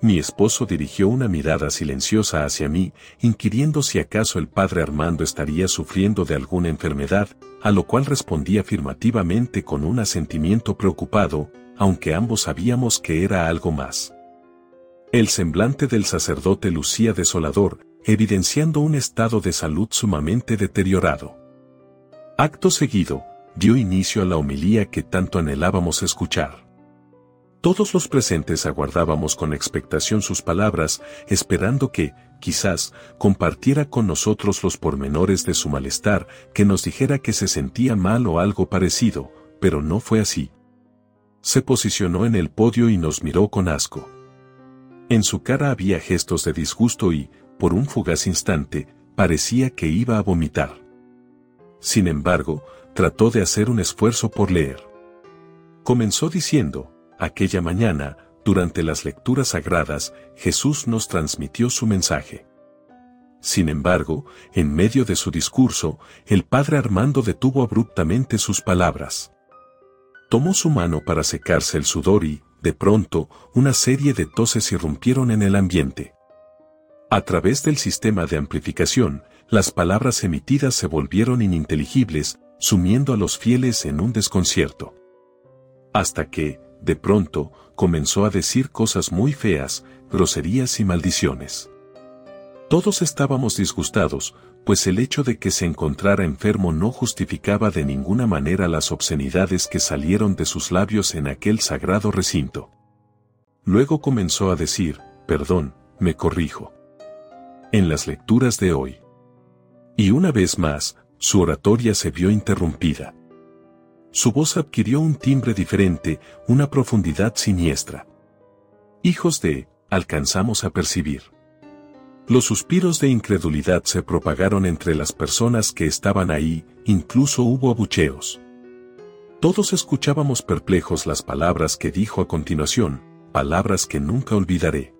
Mi esposo dirigió una mirada silenciosa hacia mí, inquiriendo si acaso el padre Armando estaría sufriendo de alguna enfermedad, a lo cual respondí afirmativamente con un asentimiento preocupado, aunque ambos sabíamos que era algo más. El semblante del sacerdote lucía desolador, evidenciando un estado de salud sumamente deteriorado. Acto seguido, dio inicio a la homilía que tanto anhelábamos escuchar. Todos los presentes aguardábamos con expectación sus palabras, esperando que, quizás, compartiera con nosotros los pormenores de su malestar, que nos dijera que se sentía mal o algo parecido, pero no fue así. Se posicionó en el podio y nos miró con asco. En su cara había gestos de disgusto y, por un fugaz instante, parecía que iba a vomitar. Sin embargo, trató de hacer un esfuerzo por leer. Comenzó diciendo, aquella mañana, durante las lecturas sagradas, Jesús nos transmitió su mensaje. Sin embargo, en medio de su discurso, el padre Armando detuvo abruptamente sus palabras. Tomó su mano para secarse el sudor y, de pronto, una serie de toses irrumpieron en el ambiente. A través del sistema de amplificación, las palabras emitidas se volvieron ininteligibles, sumiendo a los fieles en un desconcierto. Hasta que, de pronto, comenzó a decir cosas muy feas, groserías y maldiciones. Todos estábamos disgustados, pues el hecho de que se encontrara enfermo no justificaba de ninguna manera las obscenidades que salieron de sus labios en aquel sagrado recinto. Luego comenzó a decir, perdón, me corrijo. En las lecturas de hoy. Y una vez más, su oratoria se vio interrumpida. Su voz adquirió un timbre diferente, una profundidad siniestra. Hijos de, alcanzamos a percibir. Los suspiros de incredulidad se propagaron entre las personas que estaban ahí, incluso hubo abucheos. Todos escuchábamos perplejos las palabras que dijo a continuación, palabras que nunca olvidaré.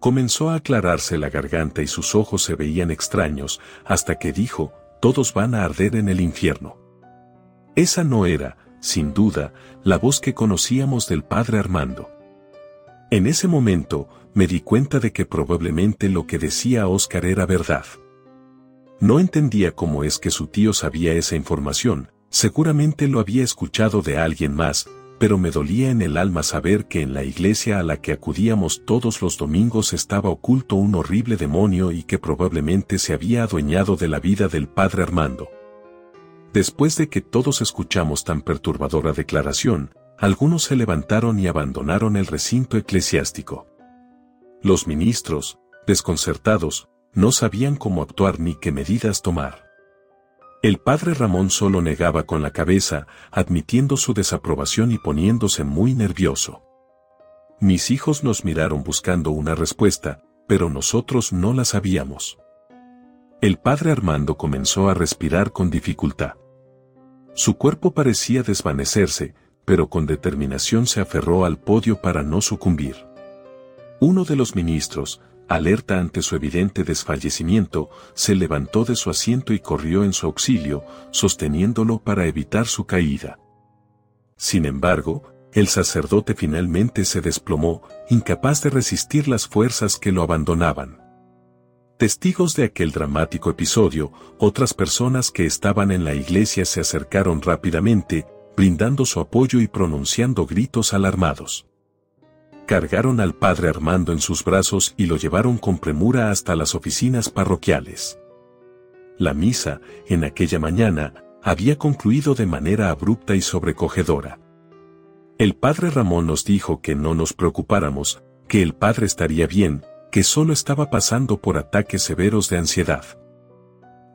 Comenzó a aclararse la garganta y sus ojos se veían extraños, hasta que dijo, todos van a arder en el infierno. Esa no era, sin duda, la voz que conocíamos del padre Armando. En ese momento, me di cuenta de que probablemente lo que decía Oscar era verdad. No entendía cómo es que su tío sabía esa información, seguramente lo había escuchado de alguien más, pero me dolía en el alma saber que en la iglesia a la que acudíamos todos los domingos estaba oculto un horrible demonio y que probablemente se había adueñado de la vida del padre Armando. Después de que todos escuchamos tan perturbadora declaración, algunos se levantaron y abandonaron el recinto eclesiástico. Los ministros, desconcertados, no sabían cómo actuar ni qué medidas tomar. El padre Ramón solo negaba con la cabeza, admitiendo su desaprobación y poniéndose muy nervioso. Mis hijos nos miraron buscando una respuesta, pero nosotros no la sabíamos. El padre Armando comenzó a respirar con dificultad. Su cuerpo parecía desvanecerse, pero con determinación se aferró al podio para no sucumbir. Uno de los ministros, alerta ante su evidente desfallecimiento, se levantó de su asiento y corrió en su auxilio, sosteniéndolo para evitar su caída. Sin embargo, el sacerdote finalmente se desplomó, incapaz de resistir las fuerzas que lo abandonaban. Testigos de aquel dramático episodio, otras personas que estaban en la iglesia se acercaron rápidamente, brindando su apoyo y pronunciando gritos alarmados. Cargaron al padre Armando en sus brazos y lo llevaron con premura hasta las oficinas parroquiales. La misa, en aquella mañana, había concluido de manera abrupta y sobrecogedora. El padre Ramón nos dijo que no nos preocupáramos, que el padre estaría bien, que solo estaba pasando por ataques severos de ansiedad.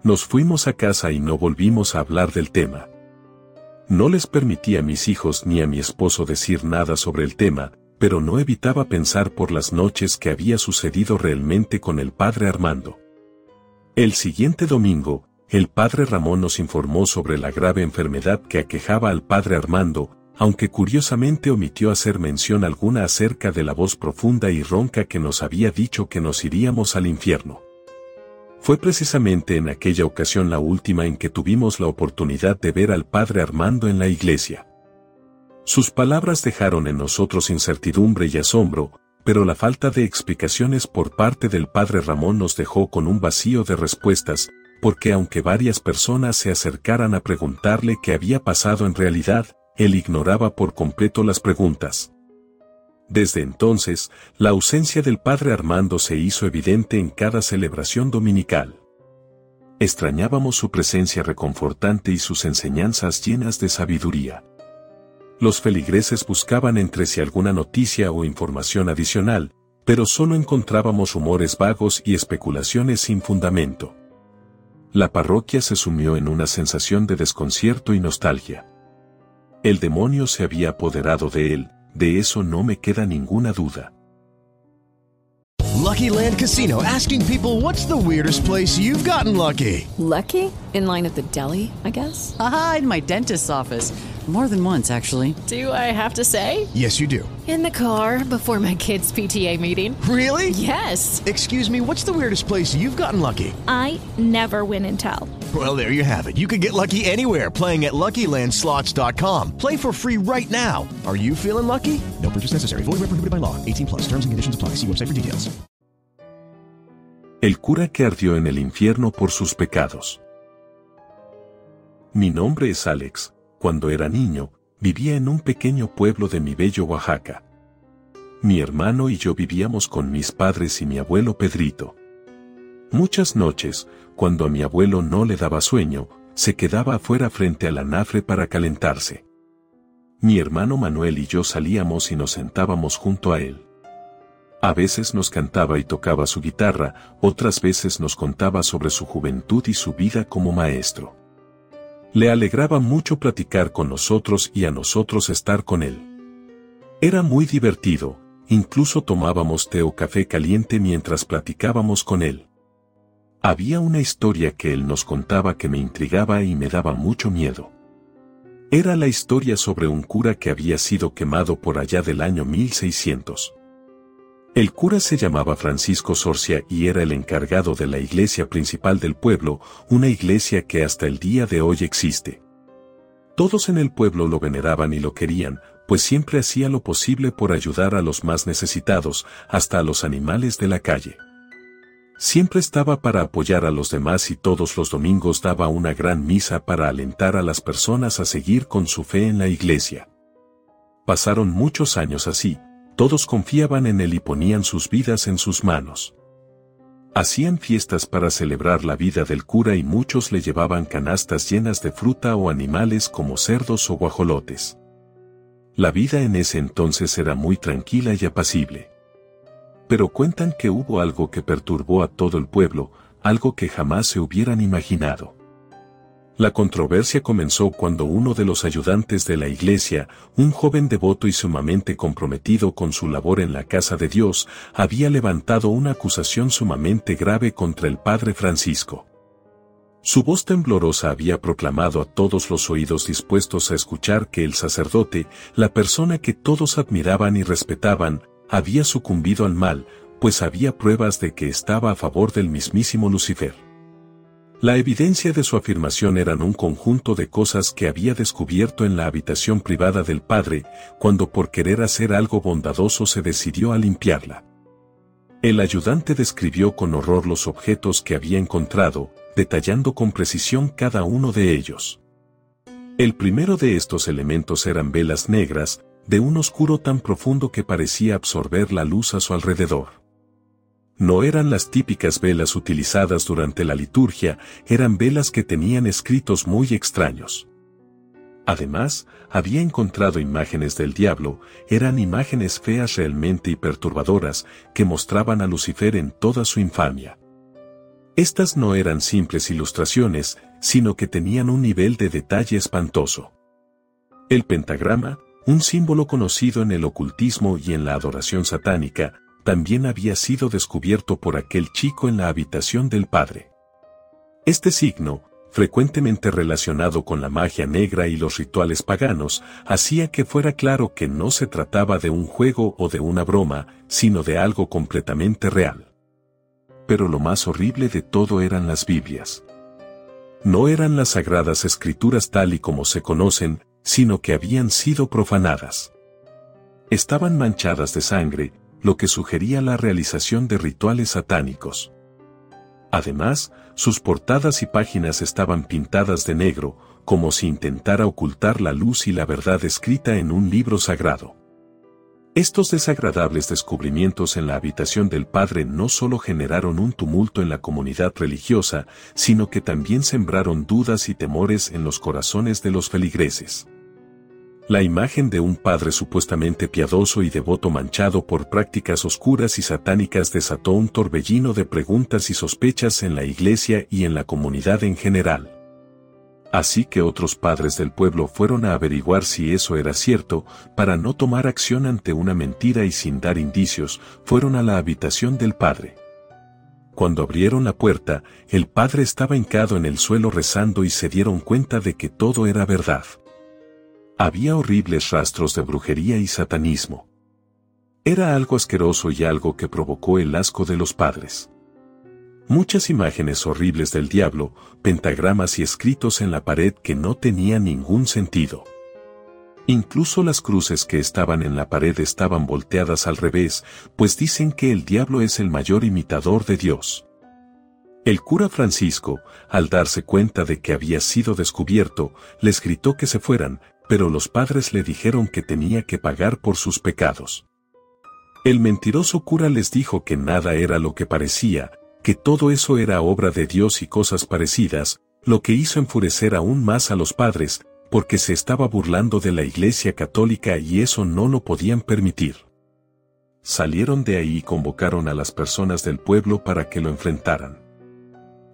Nos fuimos a casa y no volvimos a hablar del tema. No les permití a mis hijos ni a mi esposo decir nada sobre el tema, pero no evitaba pensar por las noches que había sucedido realmente con el padre Armando. El siguiente domingo, el padre Ramón nos informó sobre la grave enfermedad que aquejaba al padre Armando, aunque curiosamente omitió hacer mención alguna acerca de la voz profunda y ronca que nos había dicho que nos iríamos al infierno. Fue precisamente en aquella ocasión la última en que tuvimos la oportunidad de ver al padre Armando en la iglesia. Sus palabras dejaron en nosotros incertidumbre y asombro, pero la falta de explicaciones por parte del padre Ramón nos dejó con un vacío de respuestas, porque aunque varias personas se acercaran a preguntarle qué había pasado en realidad, él ignoraba por completo las preguntas. Desde entonces, la ausencia del padre Armando se hizo evidente en cada celebración dominical. Extrañábamos su presencia reconfortante y sus enseñanzas llenas de sabiduría. Los feligreses buscaban entre sí alguna noticia o información adicional, pero solo encontrábamos rumores vagos y especulaciones sin fundamento. La parroquia se sumió en una sensación de desconcierto y nostalgia. El demonio se había apoderado de él, de eso no me queda ninguna duda. Lucky Land Casino asking people what's the weirdest place you've gotten lucky? Lucky? In line at the deli, I guess? Aha, in my dentist's office. More than once, actually. Do I have to say? Yes, you do. In the car before my kids' PTA meeting. Really? Yes. Excuse me, what's the weirdest place you've gotten lucky? I never win and tell. Well, there you have it. You can get lucky anywhere playing at LuckyLandSlots.com. Play for free right now. Are you feeling lucky? No purchase necessary. Void where prohibited by law. 18 plus. Terms and conditions apply. See website for details. El cura que ardió en el infierno por sus pecados. Mi nombre es Alex. Cuando era niño, vivía en un pequeño pueblo de mi bello Oaxaca. Mi hermano y yo vivíamos con mis padres y mi abuelo Pedrito. Muchas noches, cuando a mi abuelo no le daba sueño, se quedaba afuera frente al anafre para calentarse. Mi hermano Manuel y yo salíamos y nos sentábamos junto a él. A veces nos cantaba y tocaba su guitarra, otras veces nos contaba sobre su juventud y su vida como maestro. Le alegraba mucho platicar con nosotros y a nosotros estar con él. Era muy divertido, incluso tomábamos té o café caliente mientras platicábamos con él. Había una historia que él nos contaba que me intrigaba y me daba mucho miedo. Era la historia sobre un cura que había sido quemado por allá del año 1600. El cura se llamaba Francisco Sorcia y era el encargado de la iglesia principal del pueblo, una iglesia que hasta el día de hoy existe. Todos en el pueblo lo veneraban y lo querían, pues siempre hacía lo posible por ayudar a los más necesitados, hasta a los animales de la calle. Siempre estaba para apoyar a los demás y todos los domingos daba una gran misa para alentar a las personas a seguir con su fe en la iglesia. Pasaron muchos años así, todos confiaban en él y ponían sus vidas en sus manos. Hacían fiestas para celebrar la vida del cura y muchos le llevaban canastas llenas de fruta o animales como cerdos o guajolotes. La vida en ese entonces era muy tranquila y apacible. Pero cuentan que hubo algo que perturbó a todo el pueblo, algo que jamás se hubieran imaginado. La controversia comenzó cuando uno de los ayudantes de la iglesia, un joven devoto y sumamente comprometido con su labor en la casa de Dios, había levantado una acusación sumamente grave contra el padre Francisco. Su voz temblorosa había proclamado a todos los oídos dispuestos a escuchar que el sacerdote, la persona que todos admiraban y respetaban, había sucumbido al mal, pues había pruebas de que estaba a favor del mismísimo Lucifer. La evidencia de su afirmación eran un conjunto de cosas que había descubierto en la habitación privada del padre, cuando por querer hacer algo bondadoso se decidió a limpiarla. El ayudante describió con horror los objetos que había encontrado, detallando con precisión cada uno de ellos. El primero de estos elementos eran velas negras, de un oscuro tan profundo que parecía absorber la luz a su alrededor. No eran las típicas velas utilizadas durante la liturgia, eran velas que tenían escritos muy extraños. Además, había encontrado imágenes del diablo, eran imágenes feas realmente y perturbadoras, que mostraban a Lucifer en toda su infamia. Estas no eran simples ilustraciones, sino que tenían un nivel de detalle espantoso. El pentagrama, un símbolo conocido en el ocultismo y en la adoración satánica, también había sido descubierto por aquel chico en la habitación del padre. Este signo, frecuentemente relacionado con la magia negra y los rituales paganos, hacía que fuera claro que no se trataba de un juego o de una broma, sino de algo completamente real. Pero lo más horrible de todo eran las Biblias. No eran las sagradas escrituras tal y como se conocen, sino que habían sido profanadas. Estaban manchadas de sangre, lo que sugería la realización de rituales satánicos. Además, sus portadas y páginas estaban pintadas de negro, como si intentara ocultar la luz y la verdad escrita en un libro sagrado. Estos desagradables descubrimientos en la habitación del padre no solo generaron un tumulto en la comunidad religiosa, sino que también sembraron dudas y temores en los corazones de los feligreses. La imagen de un padre supuestamente piadoso y devoto manchado por prácticas oscuras y satánicas desató un torbellino de preguntas y sospechas en la iglesia y en la comunidad en general. Así que otros padres del pueblo fueron a averiguar si eso era cierto, para no tomar acción ante una mentira y sin dar indicios, fueron a la habitación del padre. Cuando abrieron la puerta, el padre estaba hincado en el suelo rezando y se dieron cuenta de que todo era verdad. Había horribles rastros de brujería y satanismo. Era algo asqueroso y algo que provocó el asco de los padres. Muchas imágenes horribles del diablo, pentagramas y escritos en la pared que no tenían ningún sentido. Incluso las cruces que estaban en la pared estaban volteadas al revés, pues dicen que el diablo es el mayor imitador de Dios. El cura Francisco, al darse cuenta de que había sido descubierto, les gritó que se fueran, pero los padres le dijeron que tenía que pagar por sus pecados. El mentiroso cura les dijo que nada era lo que parecía, que todo eso era obra de Dios y cosas parecidas, lo que hizo enfurecer aún más a los padres, porque se estaba burlando de la Iglesia Católica y eso no lo podían permitir. Salieron de ahí y convocaron a las personas del pueblo para que lo enfrentaran.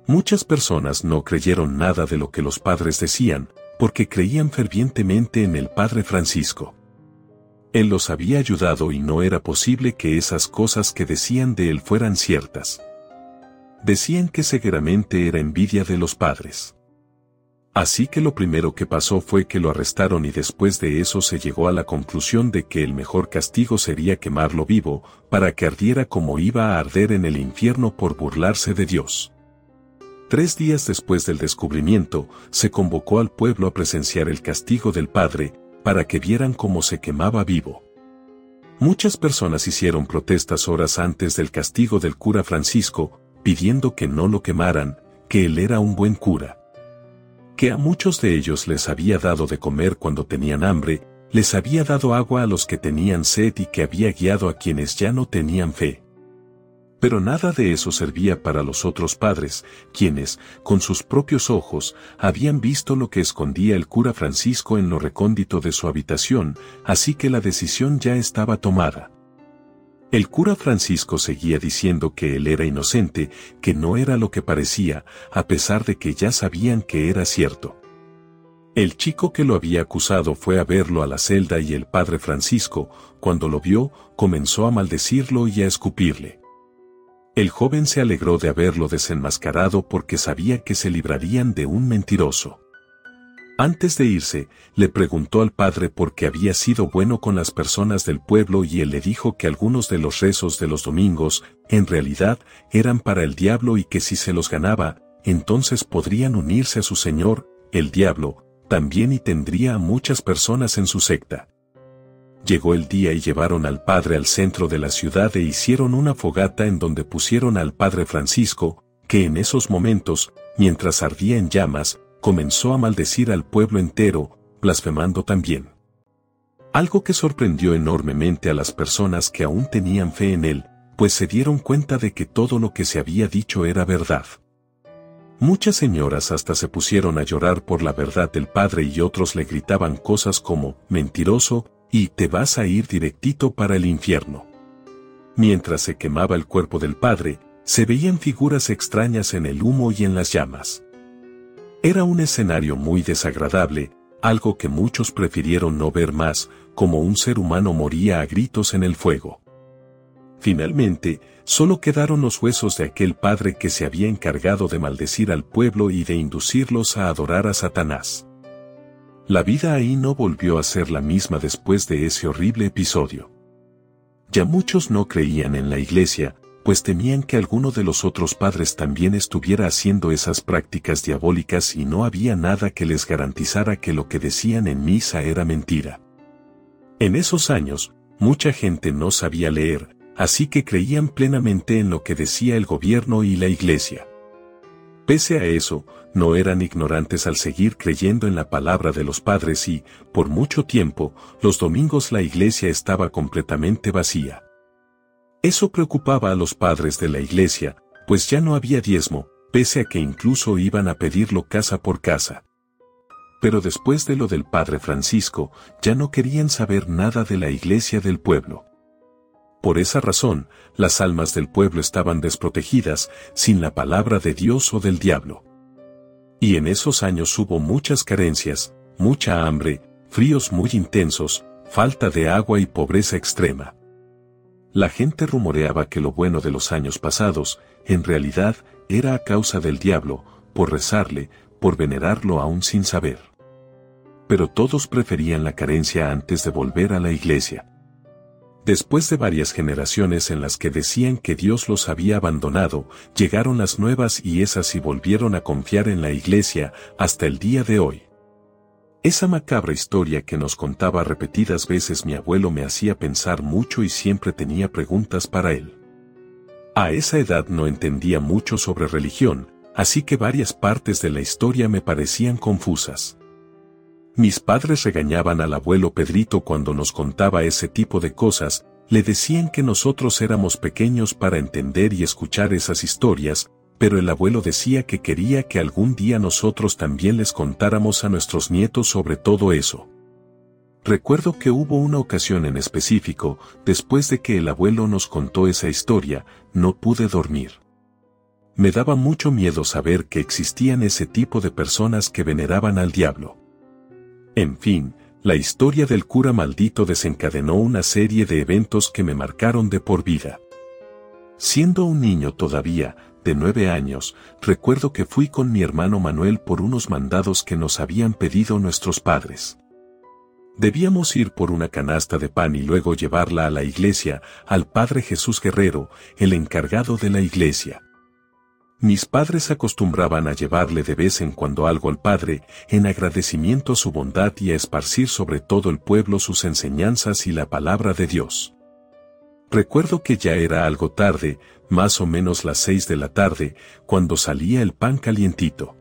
Muchas personas no creyeron nada de lo que los padres decían, porque creían fervientemente en el Padre Francisco. Él los había ayudado y no era posible que esas cosas que decían de él fueran ciertas decían que seguramente era envidia de los padres. Así que lo primero que pasó fue que lo arrestaron y después de eso se llegó a la conclusión de que el mejor castigo sería quemarlo vivo, para que ardiera como iba a arder en el infierno por burlarse de Dios. Tres días después del descubrimiento, se convocó al pueblo a presenciar el castigo del Padre, para que vieran cómo se quemaba vivo. Muchas personas hicieron protestas horas antes del castigo del cura Francisco, pidiendo que no lo quemaran, que él era un buen cura. Que a muchos de ellos les había dado de comer cuando tenían hambre, les había dado agua a los que tenían sed y que había guiado a quienes ya no tenían fe. Pero nada de eso servía para los otros padres, quienes, con sus propios ojos, habían visto lo que escondía el cura Francisco en lo recóndito de su habitación, así que la decisión ya estaba tomada. El cura Francisco seguía diciendo que él era inocente, que no era lo que parecía, a pesar de que ya sabían que era cierto. El chico que lo había acusado fue a verlo a la celda y el padre Francisco, cuando lo vio, comenzó a maldecirlo y a escupirle. El joven se alegró de haberlo desenmascarado porque sabía que se librarían de un mentiroso. Antes de irse, le preguntó al padre por qué había sido bueno con las personas del pueblo y él le dijo que algunos de los rezos de los domingos, en realidad, eran para el diablo y que si se los ganaba, entonces podrían unirse a su señor, el diablo, también y tendría a muchas personas en su secta. Llegó el día y llevaron al padre al centro de la ciudad e hicieron una fogata en donde pusieron al padre Francisco, que en esos momentos, mientras ardía en llamas, comenzó a maldecir al pueblo entero, blasfemando también. Algo que sorprendió enormemente a las personas que aún tenían fe en él, pues se dieron cuenta de que todo lo que se había dicho era verdad. Muchas señoras hasta se pusieron a llorar por la verdad del padre y otros le gritaban cosas como, mentiroso, y te vas a ir directito para el infierno. Mientras se quemaba el cuerpo del padre, se veían figuras extrañas en el humo y en las llamas. Era un escenario muy desagradable, algo que muchos prefirieron no ver más, como un ser humano moría a gritos en el fuego. Finalmente, solo quedaron los huesos de aquel padre que se había encargado de maldecir al pueblo y de inducirlos a adorar a Satanás. La vida ahí no volvió a ser la misma después de ese horrible episodio. Ya muchos no creían en la iglesia, pues temían que alguno de los otros padres también estuviera haciendo esas prácticas diabólicas y no había nada que les garantizara que lo que decían en misa era mentira. En esos años, mucha gente no sabía leer, así que creían plenamente en lo que decía el gobierno y la iglesia. Pese a eso, no eran ignorantes al seguir creyendo en la palabra de los padres y, por mucho tiempo, los domingos la iglesia estaba completamente vacía. Eso preocupaba a los padres de la iglesia, pues ya no había diezmo, pese a que incluso iban a pedirlo casa por casa. Pero después de lo del padre Francisco, ya no querían saber nada de la iglesia del pueblo. Por esa razón, las almas del pueblo estaban desprotegidas, sin la palabra de Dios o del diablo. Y en esos años hubo muchas carencias, mucha hambre, fríos muy intensos, falta de agua y pobreza extrema. La gente rumoreaba que lo bueno de los años pasados, en realidad, era a causa del diablo, por rezarle, por venerarlo aún sin saber. Pero todos preferían la carencia antes de volver a la iglesia. Después de varias generaciones en las que decían que Dios los había abandonado, llegaron las nuevas y esas y volvieron a confiar en la iglesia hasta el día de hoy. Esa macabra historia que nos contaba repetidas veces mi abuelo me hacía pensar mucho y siempre tenía preguntas para él. A esa edad no entendía mucho sobre religión, así que varias partes de la historia me parecían confusas. Mis padres regañaban al abuelo Pedrito cuando nos contaba ese tipo de cosas, le decían que nosotros éramos pequeños para entender y escuchar esas historias, pero el abuelo decía que quería que algún día nosotros también les contáramos a nuestros nietos sobre todo eso. Recuerdo que hubo una ocasión en específico, después de que el abuelo nos contó esa historia, no pude dormir. Me daba mucho miedo saber que existían ese tipo de personas que veneraban al diablo. En fin, la historia del cura maldito desencadenó una serie de eventos que me marcaron de por vida. Siendo un niño todavía, de nueve años, recuerdo que fui con mi hermano Manuel por unos mandados que nos habían pedido nuestros padres. Debíamos ir por una canasta de pan y luego llevarla a la iglesia, al Padre Jesús Guerrero, el encargado de la iglesia. Mis padres acostumbraban a llevarle de vez en cuando algo al Padre, en agradecimiento a su bondad y a esparcir sobre todo el pueblo sus enseñanzas y la palabra de Dios. Recuerdo que ya era algo tarde, más o menos las seis de la tarde, cuando salía el pan calientito.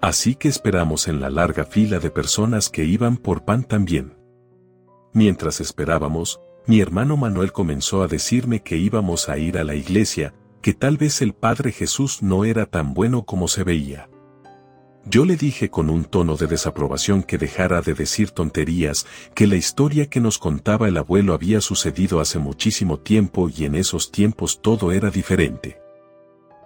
Así que esperamos en la larga fila de personas que iban por pan también. Mientras esperábamos, mi hermano Manuel comenzó a decirme que íbamos a ir a la iglesia, que tal vez el Padre Jesús no era tan bueno como se veía. Yo le dije con un tono de desaprobación que dejara de decir tonterías, que la historia que nos contaba el abuelo había sucedido hace muchísimo tiempo y en esos tiempos todo era diferente.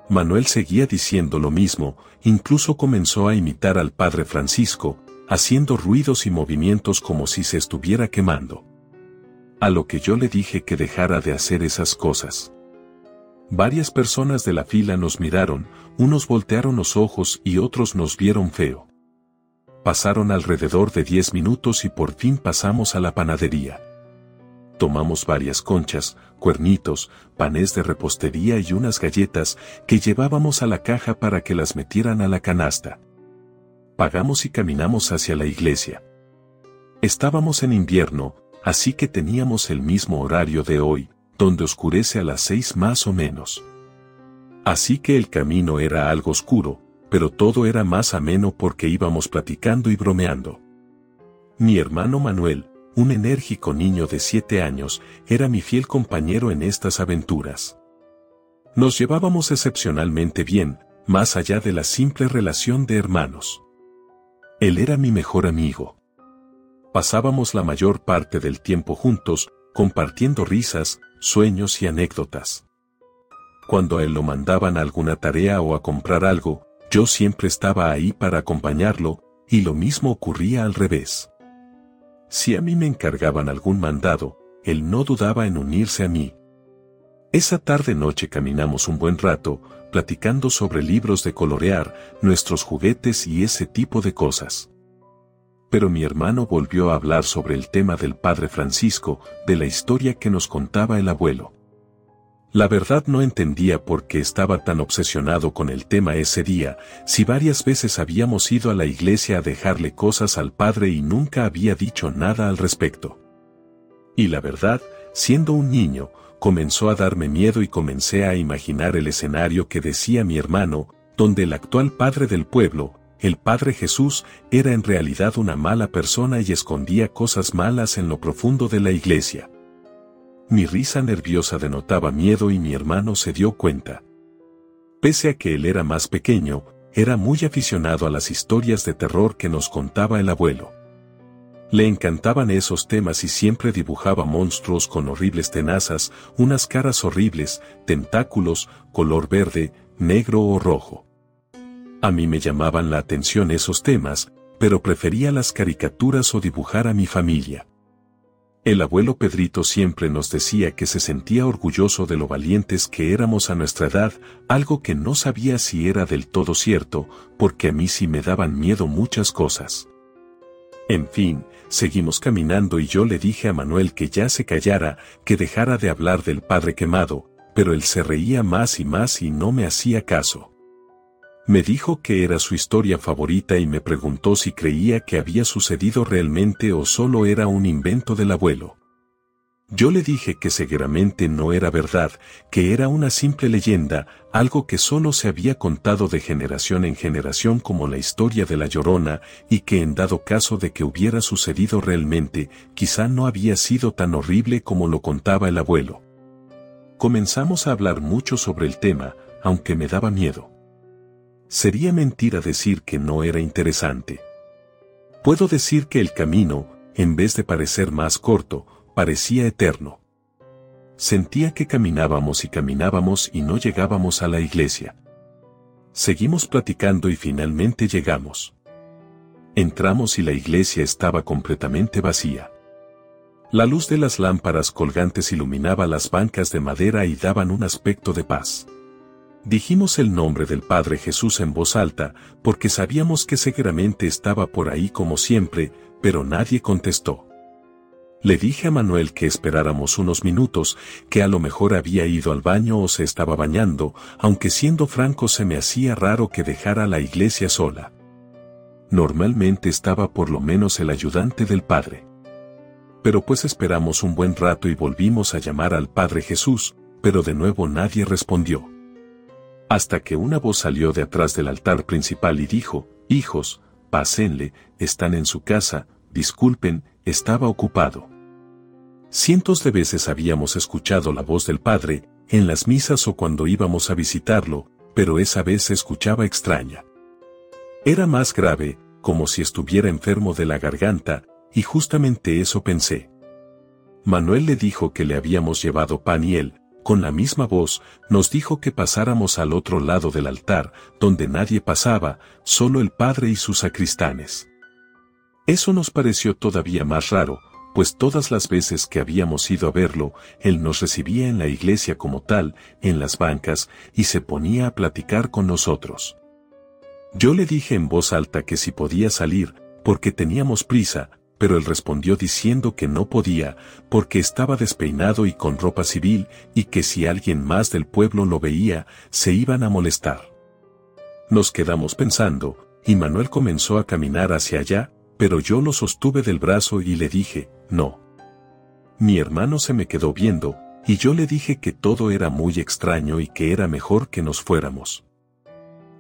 Manuel seguía diciendo lo mismo, incluso comenzó a imitar al padre Francisco, haciendo ruidos y movimientos como si se estuviera quemando. A lo que yo le dije que dejara de hacer esas cosas. Varias personas de la fila nos miraron, unos voltearon los ojos y otros nos vieron feo. Pasaron alrededor de diez minutos y por fin pasamos a la panadería. Tomamos varias conchas, cuernitos, panes de repostería y unas galletas que llevábamos a la caja para que las metieran a la canasta. Pagamos y caminamos hacia la iglesia. Estábamos en invierno, así que teníamos el mismo horario de hoy, donde oscurece a las seis más o menos. Así que el camino era algo oscuro, pero todo era más ameno porque íbamos platicando y bromeando. Mi hermano Manuel, un enérgico niño de siete años, era mi fiel compañero en estas aventuras. Nos llevábamos excepcionalmente bien, más allá de la simple relación de hermanos. Él era mi mejor amigo. Pasábamos la mayor parte del tiempo juntos, compartiendo risas, sueños y anécdotas. Cuando a él lo mandaban a alguna tarea o a comprar algo, yo siempre estaba ahí para acompañarlo, y lo mismo ocurría al revés. Si a mí me encargaban algún mandado, él no dudaba en unirse a mí. Esa tarde-noche caminamos un buen rato, platicando sobre libros de colorear, nuestros juguetes y ese tipo de cosas pero mi hermano volvió a hablar sobre el tema del Padre Francisco, de la historia que nos contaba el abuelo. La verdad no entendía por qué estaba tan obsesionado con el tema ese día, si varias veces habíamos ido a la iglesia a dejarle cosas al Padre y nunca había dicho nada al respecto. Y la verdad, siendo un niño, comenzó a darme miedo y comencé a imaginar el escenario que decía mi hermano, donde el actual padre del pueblo, el Padre Jesús, era en realidad una mala persona y escondía cosas malas en lo profundo de la iglesia. Mi risa nerviosa denotaba miedo y mi hermano se dio cuenta. Pese a que él era más pequeño, era muy aficionado a las historias de terror que nos contaba el abuelo. Le encantaban esos temas y siempre dibujaba monstruos con horribles tenazas, unas caras horribles, tentáculos, color verde, negro o rojo. A mí me llamaban la atención esos temas, pero prefería las caricaturas o dibujar a mi familia. El abuelo Pedrito siempre nos decía que se sentía orgulloso de lo valientes que éramos a nuestra edad, algo que no sabía si era del todo cierto, porque a mí sí me daban miedo muchas cosas. En fin, seguimos caminando y yo le dije a Manuel que ya se callara, que dejara de hablar del padre quemado, pero él se reía más y más y no me hacía caso. Me dijo que era su historia favorita y me preguntó si creía que había sucedido realmente o solo era un invento del abuelo. Yo le dije que seguramente no era verdad, que era una simple leyenda, algo que solo se había contado de generación en generación como la historia de la Llorona, y que en dado caso de que hubiera sucedido realmente, quizá no había sido tan horrible como lo contaba el abuelo. Comenzamos a hablar mucho sobre el tema, aunque me daba miedo. Sería mentira decir que no era interesante. Puedo decir que el camino, en vez de parecer más corto, parecía eterno. Sentía que caminábamos y caminábamos y no llegábamos a la iglesia. Seguimos platicando y finalmente llegamos. Entramos y la iglesia estaba completamente vacía. La luz de las lámparas colgantes iluminaba las bancas de madera y daban un aspecto de paz. Dijimos el nombre del Padre Jesús en voz alta, porque sabíamos que seguramente estaba por ahí como siempre, pero nadie contestó. Le dije a Manuel que esperáramos unos minutos, que a lo mejor había ido al baño o se estaba bañando, aunque siendo franco se me hacía raro que dejara la iglesia sola. Normalmente estaba por lo menos el ayudante del Padre. Pero pues esperamos un buen rato y volvimos a llamar al Padre Jesús, pero de nuevo nadie respondió hasta que una voz salió de atrás del altar principal y dijo, Hijos, pásenle, están en su casa, disculpen, estaba ocupado. Cientos de veces habíamos escuchado la voz del Padre, en las misas o cuando íbamos a visitarlo, pero esa vez se escuchaba extraña. Era más grave, como si estuviera enfermo de la garganta, y justamente eso pensé. Manuel le dijo que le habíamos llevado pan y él, con la misma voz, nos dijo que pasáramos al otro lado del altar, donde nadie pasaba, solo el Padre y sus sacristanes. Eso nos pareció todavía más raro, pues todas las veces que habíamos ido a verlo, él nos recibía en la iglesia como tal, en las bancas, y se ponía a platicar con nosotros. Yo le dije en voz alta que si podía salir, porque teníamos prisa, pero él respondió diciendo que no podía, porque estaba despeinado y con ropa civil, y que si alguien más del pueblo lo veía, se iban a molestar. Nos quedamos pensando, y Manuel comenzó a caminar hacia allá, pero yo lo sostuve del brazo y le dije, no. Mi hermano se me quedó viendo, y yo le dije que todo era muy extraño y que era mejor que nos fuéramos.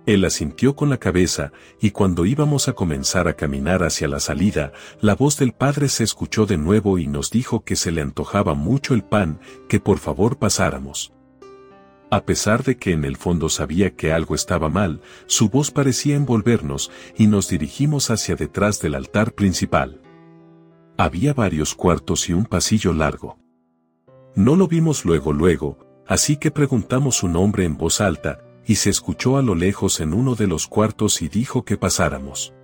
Él asintió con la cabeza, y cuando íbamos a comenzar a caminar hacia la salida, la voz del padre se escuchó de nuevo y nos dijo que se le antojaba mucho el pan, que por favor pasáramos. A pesar de que en el fondo sabía que algo estaba mal, su voz parecía envolvernos y nos dirigimos hacia detrás del altar principal. Había varios cuartos y un pasillo largo. No lo vimos luego luego, así que preguntamos su nombre en voz alta, y se escuchó a lo lejos en uno de los cuartos y dijo que pasáramos.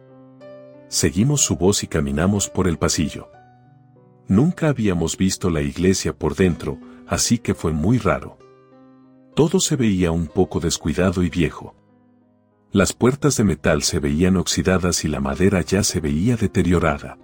Seguimos su voz y caminamos por el pasillo. Nunca habíamos visto la iglesia por dentro, así que fue muy raro. Todo se veía un poco descuidado y viejo. Las puertas de metal se veían oxidadas y la madera ya se veía deteriorada.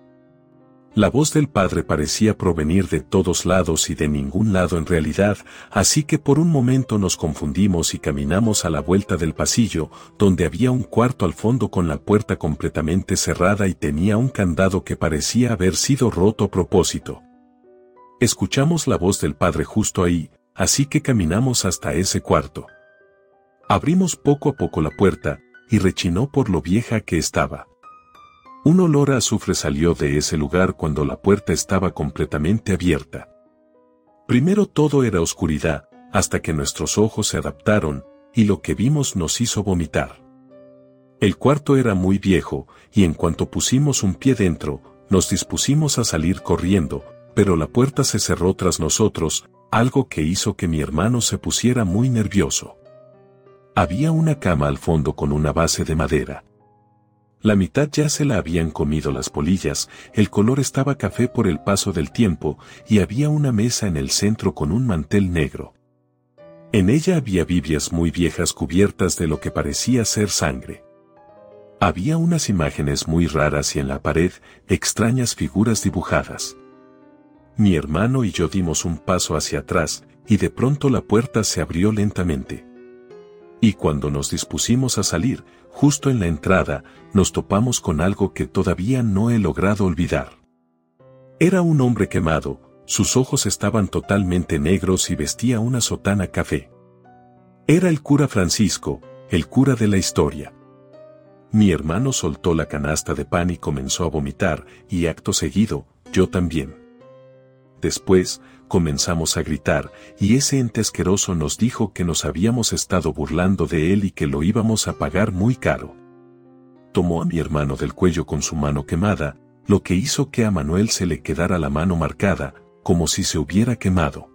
La voz del padre parecía provenir de todos lados y de ningún lado en realidad, así que por un momento nos confundimos y caminamos a la vuelta del pasillo, donde había un cuarto al fondo con la puerta completamente cerrada y tenía un candado que parecía haber sido roto a propósito. Escuchamos la voz del padre justo ahí, así que caminamos hasta ese cuarto. Abrimos poco a poco la puerta, y rechinó por lo vieja que estaba. Un olor a azufre salió de ese lugar cuando la puerta estaba completamente abierta. Primero todo era oscuridad, hasta que nuestros ojos se adaptaron, y lo que vimos nos hizo vomitar. El cuarto era muy viejo, y en cuanto pusimos un pie dentro, nos dispusimos a salir corriendo, pero la puerta se cerró tras nosotros, algo que hizo que mi hermano se pusiera muy nervioso. Había una cama al fondo con una base de madera. La mitad ya se la habían comido las polillas, el color estaba café por el paso del tiempo, y había una mesa en el centro con un mantel negro. En ella había Biblias muy viejas cubiertas de lo que parecía ser sangre. Había unas imágenes muy raras y en la pared, extrañas figuras dibujadas. Mi hermano y yo dimos un paso hacia atrás, y de pronto la puerta se abrió lentamente. Y cuando nos dispusimos a salir, justo en la entrada, nos topamos con algo que todavía no he logrado olvidar. Era un hombre quemado, sus ojos estaban totalmente negros y vestía una sotana café. Era el cura Francisco, el cura de la historia. Mi hermano soltó la canasta de pan y comenzó a vomitar, y acto seguido, yo también. Después, comenzamos a gritar, y ese ente asqueroso nos dijo que nos habíamos estado burlando de él y que lo íbamos a pagar muy caro. Tomó a mi hermano del cuello con su mano quemada, lo que hizo que a Manuel se le quedara la mano marcada, como si se hubiera quemado.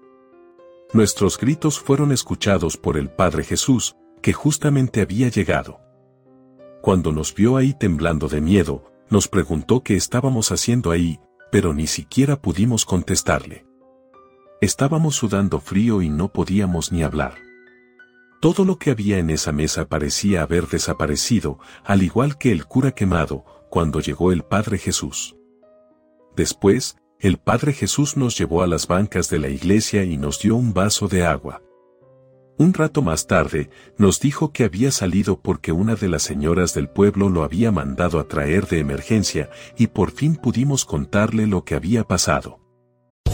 Nuestros gritos fueron escuchados por el Padre Jesús, que justamente había llegado. Cuando nos vio ahí temblando de miedo, nos preguntó qué estábamos haciendo ahí, pero ni siquiera pudimos contestarle. Estábamos sudando frío y no podíamos ni hablar. Todo lo que había en esa mesa parecía haber desaparecido, al igual que el cura quemado, cuando llegó el Padre Jesús. Después, el Padre Jesús nos llevó a las bancas de la iglesia y nos dio un vaso de agua. Un rato más tarde, nos dijo que había salido porque una de las señoras del pueblo lo había mandado a traer de emergencia y por fin pudimos contarle lo que había pasado.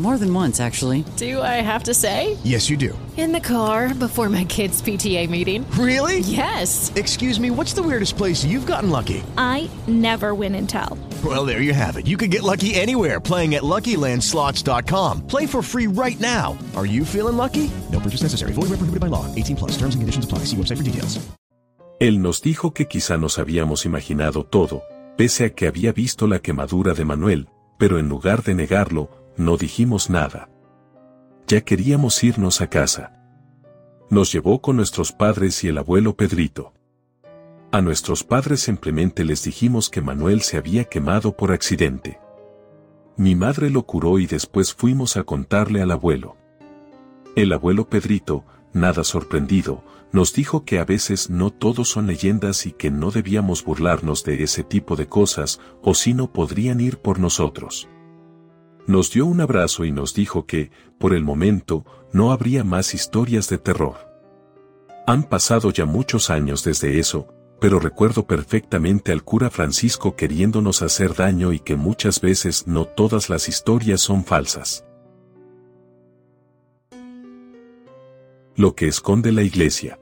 More than once, actually. Do I have to say? Yes, you do. In the car before my kids' PTA meeting. Really? Yes. Excuse me, what's the weirdest place you've gotten lucky? I never win and tell. Well, there you have it. You can get lucky anywhere playing at LuckyLandSlots.com. Play for free right now. Are you feeling lucky? No purchase necessary. Void where prohibited by law. 18 plus. Terms and conditions apply. See website for details. Él nos dijo que quizá nos habíamos imaginado todo, pese a que había visto la quemadura de Manuel, pero en lugar de negarlo, no dijimos nada. Ya queríamos irnos a casa. Nos llevó con nuestros padres y el abuelo Pedrito. A nuestros padres simplemente les dijimos que Manuel se había quemado por accidente. Mi madre lo curó y después fuimos a contarle al abuelo. El abuelo Pedrito, nada sorprendido, nos dijo que a veces no todos son leyendas y que no debíamos burlarnos de ese tipo de cosas, o si no podrían ir por nosotros. Nos dio un abrazo y nos dijo que, por el momento, no habría más historias de terror. Han pasado ya muchos años desde eso, pero recuerdo perfectamente al cura Francisco queriéndonos hacer daño y que muchas veces no todas las historias son falsas. Lo que esconde la iglesia.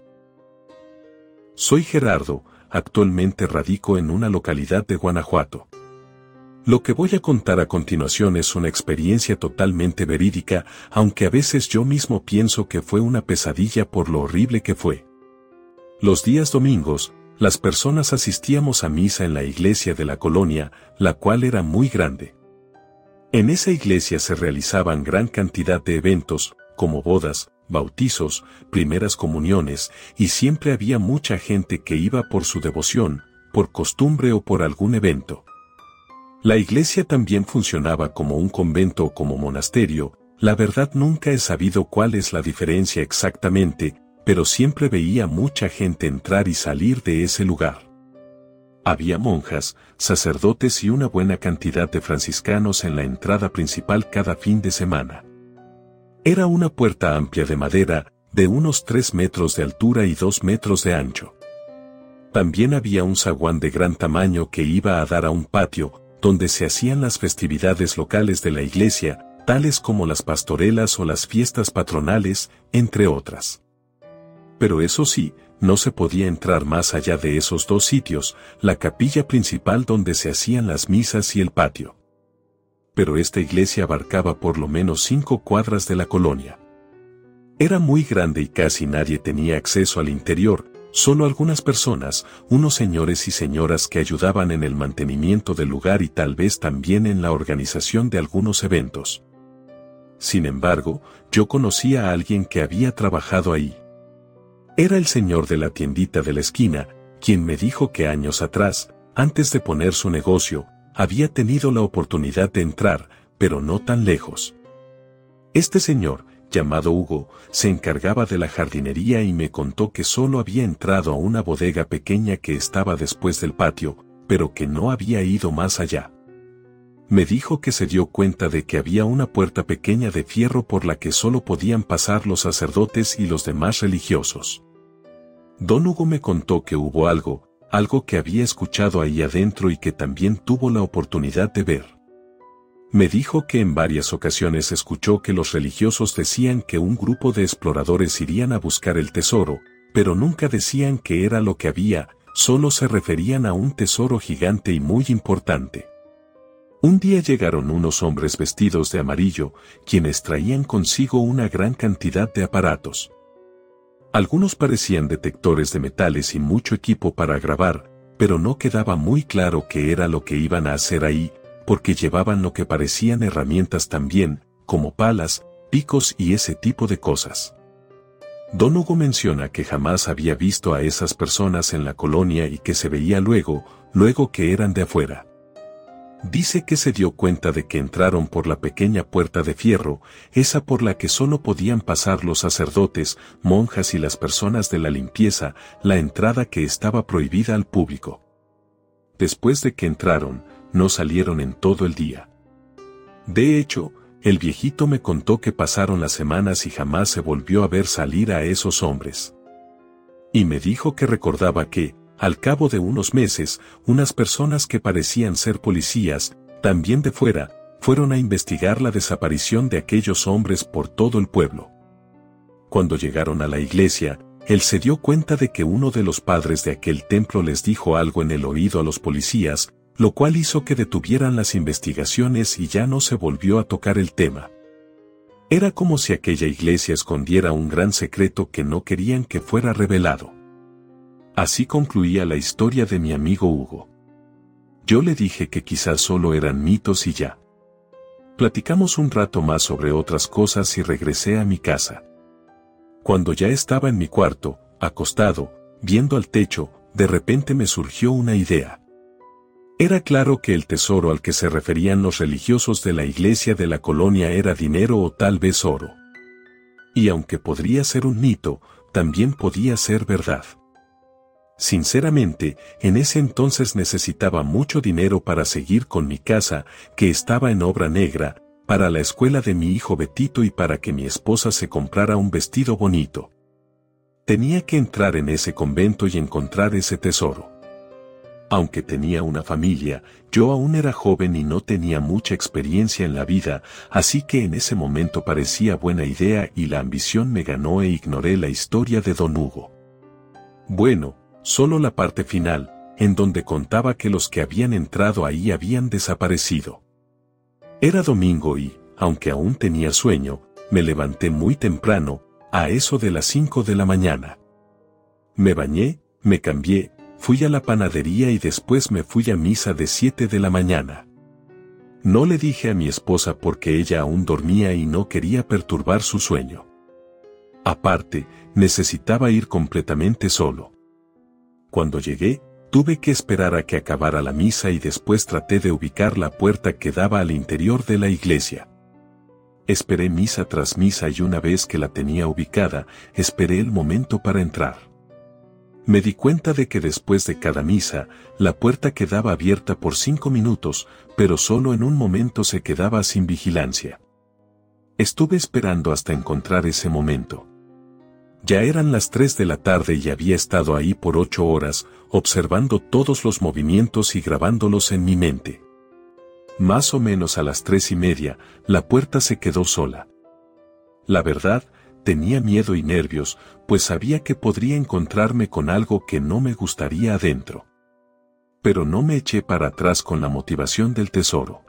Soy Gerardo, actualmente radico en una localidad de Guanajuato. Lo que voy a contar a continuación es una experiencia totalmente verídica, aunque a veces yo mismo pienso que fue una pesadilla por lo horrible que fue. Los días domingos, las personas asistíamos a misa en la iglesia de la colonia, la cual era muy grande. En esa iglesia se realizaban gran cantidad de eventos, como bodas, bautizos, primeras comuniones, y siempre había mucha gente que iba por su devoción, por costumbre o por algún evento. La iglesia también funcionaba como un convento o como monasterio, la verdad nunca he sabido cuál es la diferencia exactamente, pero siempre veía mucha gente entrar y salir de ese lugar. Había monjas, sacerdotes y una buena cantidad de franciscanos en la entrada principal cada fin de semana. Era una puerta amplia de madera, de unos 3 metros de altura y 2 metros de ancho. También había un zaguán de gran tamaño que iba a dar a un patio, donde se hacían las festividades locales de la iglesia, tales como las pastorelas o las fiestas patronales, entre otras. Pero eso sí, no se podía entrar más allá de esos dos sitios, la capilla principal donde se hacían las misas y el patio. Pero esta iglesia abarcaba por lo menos cinco cuadras de la colonia. Era muy grande y casi nadie tenía acceso al interior, solo algunas personas, unos señores y señoras que ayudaban en el mantenimiento del lugar y tal vez también en la organización de algunos eventos. Sin embargo, yo conocía a alguien que había trabajado ahí. Era el señor de la tiendita de la esquina, quien me dijo que años atrás, antes de poner su negocio, había tenido la oportunidad de entrar, pero no tan lejos. Este señor, llamado Hugo, se encargaba de la jardinería y me contó que solo había entrado a una bodega pequeña que estaba después del patio, pero que no había ido más allá. Me dijo que se dio cuenta de que había una puerta pequeña de fierro por la que solo podían pasar los sacerdotes y los demás religiosos. Don Hugo me contó que hubo algo, algo que había escuchado ahí adentro y que también tuvo la oportunidad de ver. Me dijo que en varias ocasiones escuchó que los religiosos decían que un grupo de exploradores irían a buscar el tesoro, pero nunca decían que era lo que había, solo se referían a un tesoro gigante y muy importante. Un día llegaron unos hombres vestidos de amarillo, quienes traían consigo una gran cantidad de aparatos. Algunos parecían detectores de metales y mucho equipo para grabar, pero no quedaba muy claro qué era lo que iban a hacer ahí, porque llevaban lo que parecían herramientas también, como palas, picos y ese tipo de cosas. Don Hugo menciona que jamás había visto a esas personas en la colonia y que se veía luego, luego que eran de afuera. Dice que se dio cuenta de que entraron por la pequeña puerta de fierro, esa por la que solo podían pasar los sacerdotes, monjas y las personas de la limpieza, la entrada que estaba prohibida al público. Después de que entraron, no salieron en todo el día. De hecho, el viejito me contó que pasaron las semanas y jamás se volvió a ver salir a esos hombres. Y me dijo que recordaba que, al cabo de unos meses, unas personas que parecían ser policías, también de fuera, fueron a investigar la desaparición de aquellos hombres por todo el pueblo. Cuando llegaron a la iglesia, él se dio cuenta de que uno de los padres de aquel templo les dijo algo en el oído a los policías, lo cual hizo que detuvieran las investigaciones y ya no se volvió a tocar el tema. Era como si aquella iglesia escondiera un gran secreto que no querían que fuera revelado. Así concluía la historia de mi amigo Hugo. Yo le dije que quizás solo eran mitos y ya. Platicamos un rato más sobre otras cosas y regresé a mi casa. Cuando ya estaba en mi cuarto, acostado, viendo al techo, de repente me surgió una idea. Era claro que el tesoro al que se referían los religiosos de la iglesia de la colonia era dinero o tal vez oro. Y aunque podría ser un mito, también podía ser verdad. Sinceramente, en ese entonces necesitaba mucho dinero para seguir con mi casa, que estaba en obra negra, para la escuela de mi hijo Betito y para que mi esposa se comprara un vestido bonito. Tenía que entrar en ese convento y encontrar ese tesoro. Aunque tenía una familia, yo aún era joven y no tenía mucha experiencia en la vida, así que en ese momento parecía buena idea y la ambición me ganó e ignoré la historia de don Hugo. Bueno, solo la parte final, en donde contaba que los que habían entrado ahí habían desaparecido. Era domingo y, aunque aún tenía sueño, me levanté muy temprano, a eso de las cinco de la mañana. Me bañé, me cambié, fui a la panadería y después me fui a misa de siete de la mañana. No le dije a mi esposa porque ella aún dormía y no quería perturbar su sueño. Aparte, necesitaba ir completamente solo. Cuando llegué, tuve que esperar a que acabara la misa y después traté de ubicar la puerta que daba al interior de la iglesia. Esperé misa tras misa y una vez que la tenía ubicada, esperé el momento para entrar. Me di cuenta de que después de cada misa, la puerta quedaba abierta por cinco minutos, pero solo en un momento se quedaba sin vigilancia. Estuve esperando hasta encontrar ese momento. Ya eran las 3 de la tarde y había estado ahí por ocho horas, observando todos los movimientos y grabándolos en mi mente. Más o menos a las tres y media, la puerta se quedó sola. La verdad, tenía miedo y nervios, pues sabía que podría encontrarme con algo que no me gustaría adentro. Pero no me eché para atrás con la motivación del tesoro.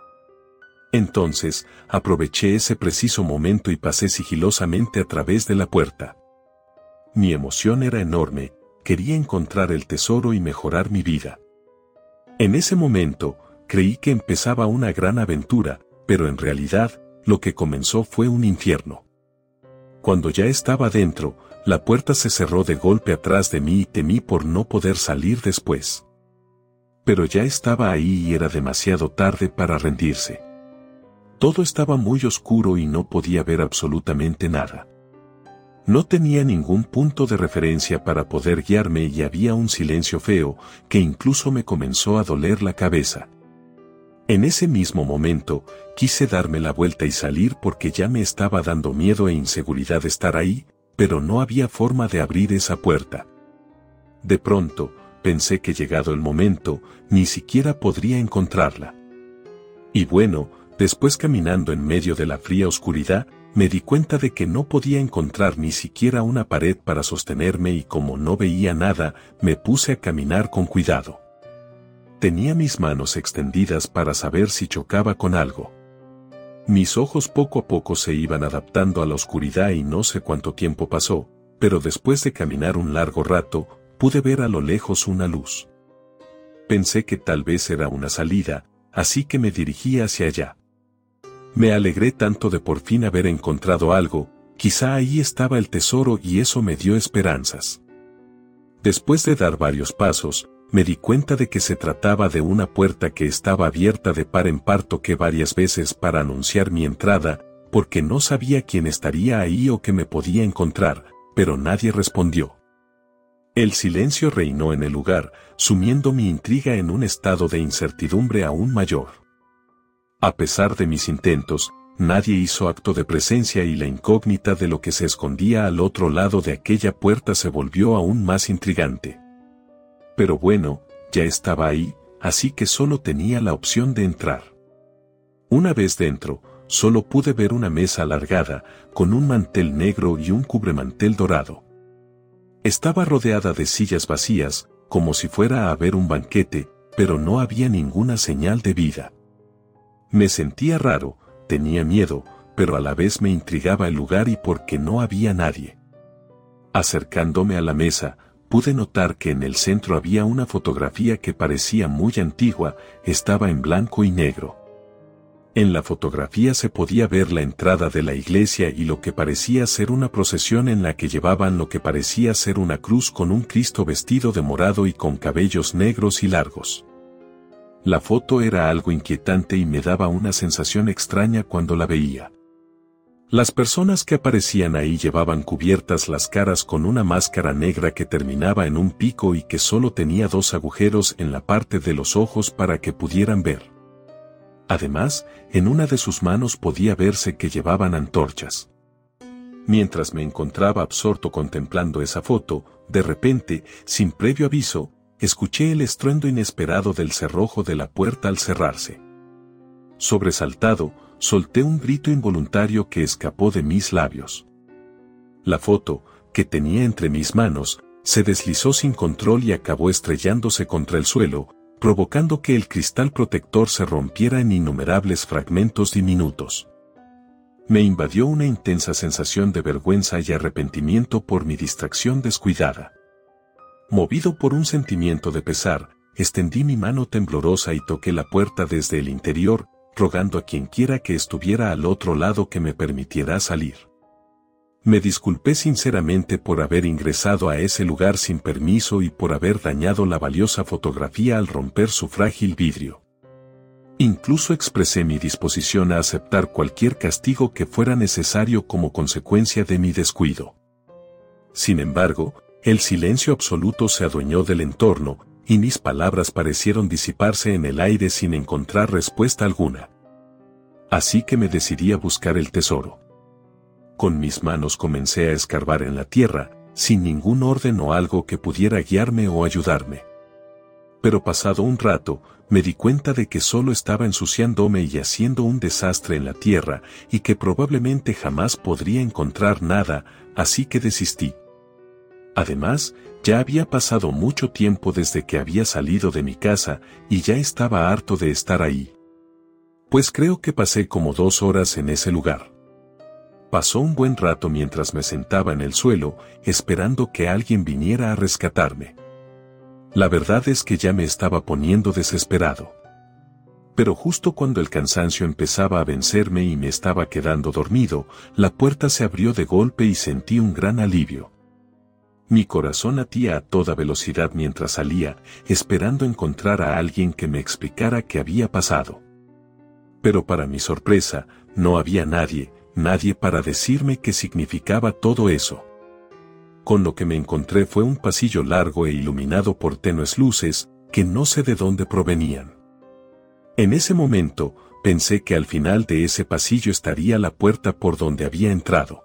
Entonces, aproveché ese preciso momento y pasé sigilosamente a través de la puerta. Mi emoción era enorme, quería encontrar el tesoro y mejorar mi vida. En ese momento, creí que empezaba una gran aventura, pero en realidad, lo que comenzó fue un infierno. Cuando ya estaba dentro, la puerta se cerró de golpe atrás de mí y temí por no poder salir después. Pero ya estaba ahí y era demasiado tarde para rendirse. Todo estaba muy oscuro y no podía ver absolutamente nada. No tenía ningún punto de referencia para poder guiarme y había un silencio feo que incluso me comenzó a doler la cabeza. En ese mismo momento, quise darme la vuelta y salir porque ya me estaba dando miedo e inseguridad estar ahí, pero no había forma de abrir esa puerta. De pronto, pensé que llegado el momento, ni siquiera podría encontrarla. Y bueno, Después caminando en medio de la fría oscuridad, me di cuenta de que no podía encontrar ni siquiera una pared para sostenerme y como no veía nada, me puse a caminar con cuidado. Tenía mis manos extendidas para saber si chocaba con algo. Mis ojos poco a poco se iban adaptando a la oscuridad y no sé cuánto tiempo pasó, pero después de caminar un largo rato, pude ver a lo lejos una luz. Pensé que tal vez era una salida, así que me dirigí hacia allá. Me alegré tanto de por fin haber encontrado algo, quizá ahí estaba el tesoro y eso me dio esperanzas. Después de dar varios pasos, me di cuenta de que se trataba de una puerta que estaba abierta de par en par que varias veces para anunciar mi entrada, porque no sabía quién estaría ahí o que me podía encontrar, pero nadie respondió. El silencio reinó en el lugar, sumiendo mi intriga en un estado de incertidumbre aún mayor. A pesar de mis intentos, nadie hizo acto de presencia y la incógnita de lo que se escondía al otro lado de aquella puerta se volvió aún más intrigante. Pero bueno, ya estaba ahí, así que solo tenía la opción de entrar. Una vez dentro, solo pude ver una mesa alargada, con un mantel negro y un cubremantel dorado. Estaba rodeada de sillas vacías, como si fuera a haber un banquete, pero no había ninguna señal de vida. Me sentía raro, tenía miedo, pero a la vez me intrigaba el lugar y porque no había nadie. Acercándome a la mesa, pude notar que en el centro había una fotografía que parecía muy antigua, estaba en blanco y negro. En la fotografía se podía ver la entrada de la iglesia y lo que parecía ser una procesión en la que llevaban lo que parecía ser una cruz con un Cristo vestido de morado y con cabellos negros y largos. La foto era algo inquietante y me daba una sensación extraña cuando la veía. Las personas que aparecían ahí llevaban cubiertas las caras con una máscara negra que terminaba en un pico y que solo tenía dos agujeros en la parte de los ojos para que pudieran ver. Además, en una de sus manos podía verse que llevaban antorchas. Mientras me encontraba absorto contemplando esa foto, de repente, sin previo aviso, escuché el estruendo inesperado del cerrojo de la puerta al cerrarse. Sobresaltado, solté un grito involuntario que escapó de mis labios. La foto, que tenía entre mis manos, se deslizó sin control y acabó estrellándose contra el suelo, provocando que el cristal protector se rompiera en innumerables fragmentos diminutos. Me invadió una intensa sensación de vergüenza y arrepentimiento por mi distracción descuidada. Movido por un sentimiento de pesar, extendí mi mano temblorosa y toqué la puerta desde el interior, rogando a quien quiera que estuviera al otro lado que me permitiera salir. Me disculpé sinceramente por haber ingresado a ese lugar sin permiso y por haber dañado la valiosa fotografía al romper su frágil vidrio. Incluso expresé mi disposición a aceptar cualquier castigo que fuera necesario como consecuencia de mi descuido. Sin embargo, el silencio absoluto se adueñó del entorno, y mis palabras parecieron disiparse en el aire sin encontrar respuesta alguna. Así que me decidí a buscar el tesoro. Con mis manos comencé a escarbar en la tierra, sin ningún orden o algo que pudiera guiarme o ayudarme. Pero pasado un rato, me di cuenta de que solo estaba ensuciándome y haciendo un desastre en la tierra y que probablemente jamás podría encontrar nada, así que desistí. Además, ya había pasado mucho tiempo desde que había salido de mi casa y ya estaba harto de estar ahí. Pues creo que pasé como dos horas en ese lugar. Pasó un buen rato mientras me sentaba en el suelo, esperando que alguien viniera a rescatarme. La verdad es que ya me estaba poniendo desesperado. Pero justo cuando el cansancio empezaba a vencerme y me estaba quedando dormido, la puerta se abrió de golpe y sentí un gran alivio. Mi corazón latía a toda velocidad mientras salía, esperando encontrar a alguien que me explicara qué había pasado. Pero para mi sorpresa, no había nadie, nadie para decirme qué significaba todo eso. Con lo que me encontré fue un pasillo largo e iluminado por tenues luces, que no sé de dónde provenían. En ese momento, pensé que al final de ese pasillo estaría la puerta por donde había entrado.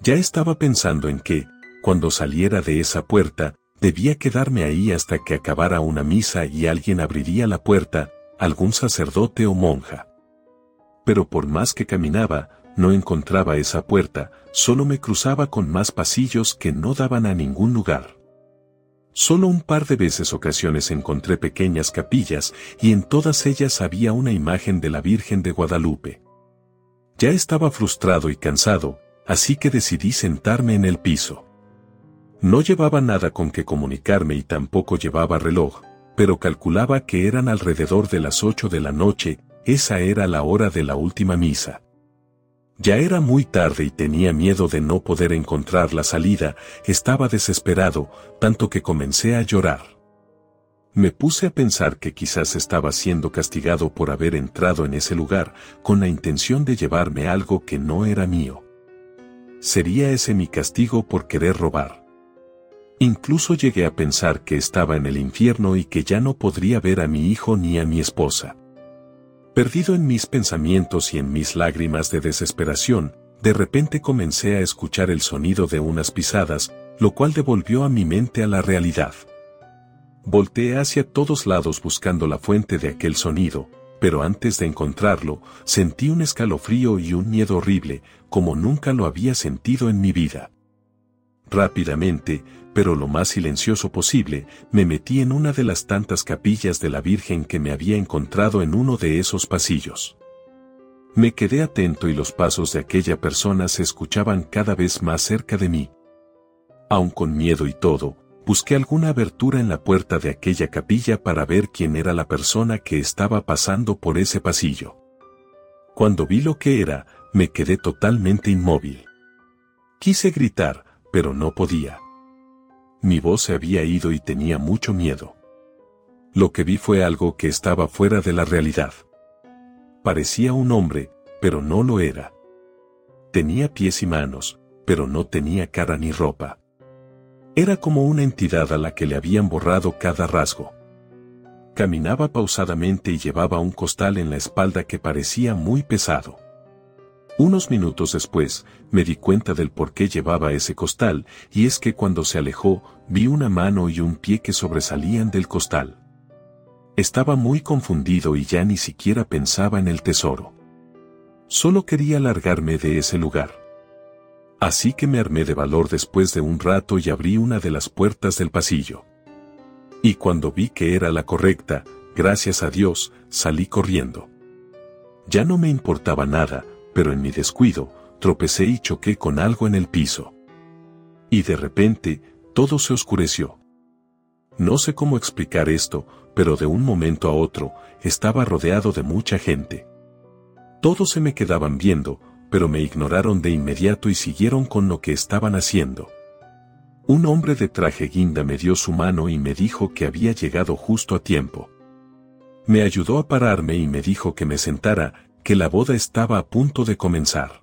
Ya estaba pensando en que, cuando saliera de esa puerta, debía quedarme ahí hasta que acabara una misa y alguien abriría la puerta, algún sacerdote o monja. Pero por más que caminaba, no encontraba esa puerta, solo me cruzaba con más pasillos que no daban a ningún lugar. Solo un par de veces ocasiones encontré pequeñas capillas y en todas ellas había una imagen de la Virgen de Guadalupe. Ya estaba frustrado y cansado, así que decidí sentarme en el piso. No llevaba nada con que comunicarme y tampoco llevaba reloj, pero calculaba que eran alrededor de las ocho de la noche, esa era la hora de la última misa. Ya era muy tarde y tenía miedo de no poder encontrar la salida, estaba desesperado, tanto que comencé a llorar. Me puse a pensar que quizás estaba siendo castigado por haber entrado en ese lugar con la intención de llevarme algo que no era mío. ¿Sería ese mi castigo por querer robar? Incluso llegué a pensar que estaba en el infierno y que ya no podría ver a mi hijo ni a mi esposa. Perdido en mis pensamientos y en mis lágrimas de desesperación, de repente comencé a escuchar el sonido de unas pisadas, lo cual devolvió a mi mente a la realidad. Volteé hacia todos lados buscando la fuente de aquel sonido, pero antes de encontrarlo, sentí un escalofrío y un miedo horrible, como nunca lo había sentido en mi vida. Rápidamente, pero lo más silencioso posible, me metí en una de las tantas capillas de la Virgen que me había encontrado en uno de esos pasillos. Me quedé atento y los pasos de aquella persona se escuchaban cada vez más cerca de mí. Aun con miedo y todo, busqué alguna abertura en la puerta de aquella capilla para ver quién era la persona que estaba pasando por ese pasillo. Cuando vi lo que era, me quedé totalmente inmóvil. Quise gritar, pero no podía. Mi voz se había ido y tenía mucho miedo. Lo que vi fue algo que estaba fuera de la realidad. Parecía un hombre, pero no lo era. Tenía pies y manos, pero no tenía cara ni ropa. Era como una entidad a la que le habían borrado cada rasgo. Caminaba pausadamente y llevaba un costal en la espalda que parecía muy pesado. Unos minutos después, me di cuenta del por qué llevaba ese costal, y es que cuando se alejó, vi una mano y un pie que sobresalían del costal. Estaba muy confundido y ya ni siquiera pensaba en el tesoro. Solo quería largarme de ese lugar. Así que me armé de valor después de un rato y abrí una de las puertas del pasillo. Y cuando vi que era la correcta, gracias a Dios, salí corriendo. Ya no me importaba nada, pero en mi descuido, tropecé y choqué con algo en el piso. Y de repente, todo se oscureció. No sé cómo explicar esto, pero de un momento a otro, estaba rodeado de mucha gente. Todos se me quedaban viendo, pero me ignoraron de inmediato y siguieron con lo que estaban haciendo. Un hombre de traje guinda me dio su mano y me dijo que había llegado justo a tiempo. Me ayudó a pararme y me dijo que me sentara, que la boda estaba a punto de comenzar.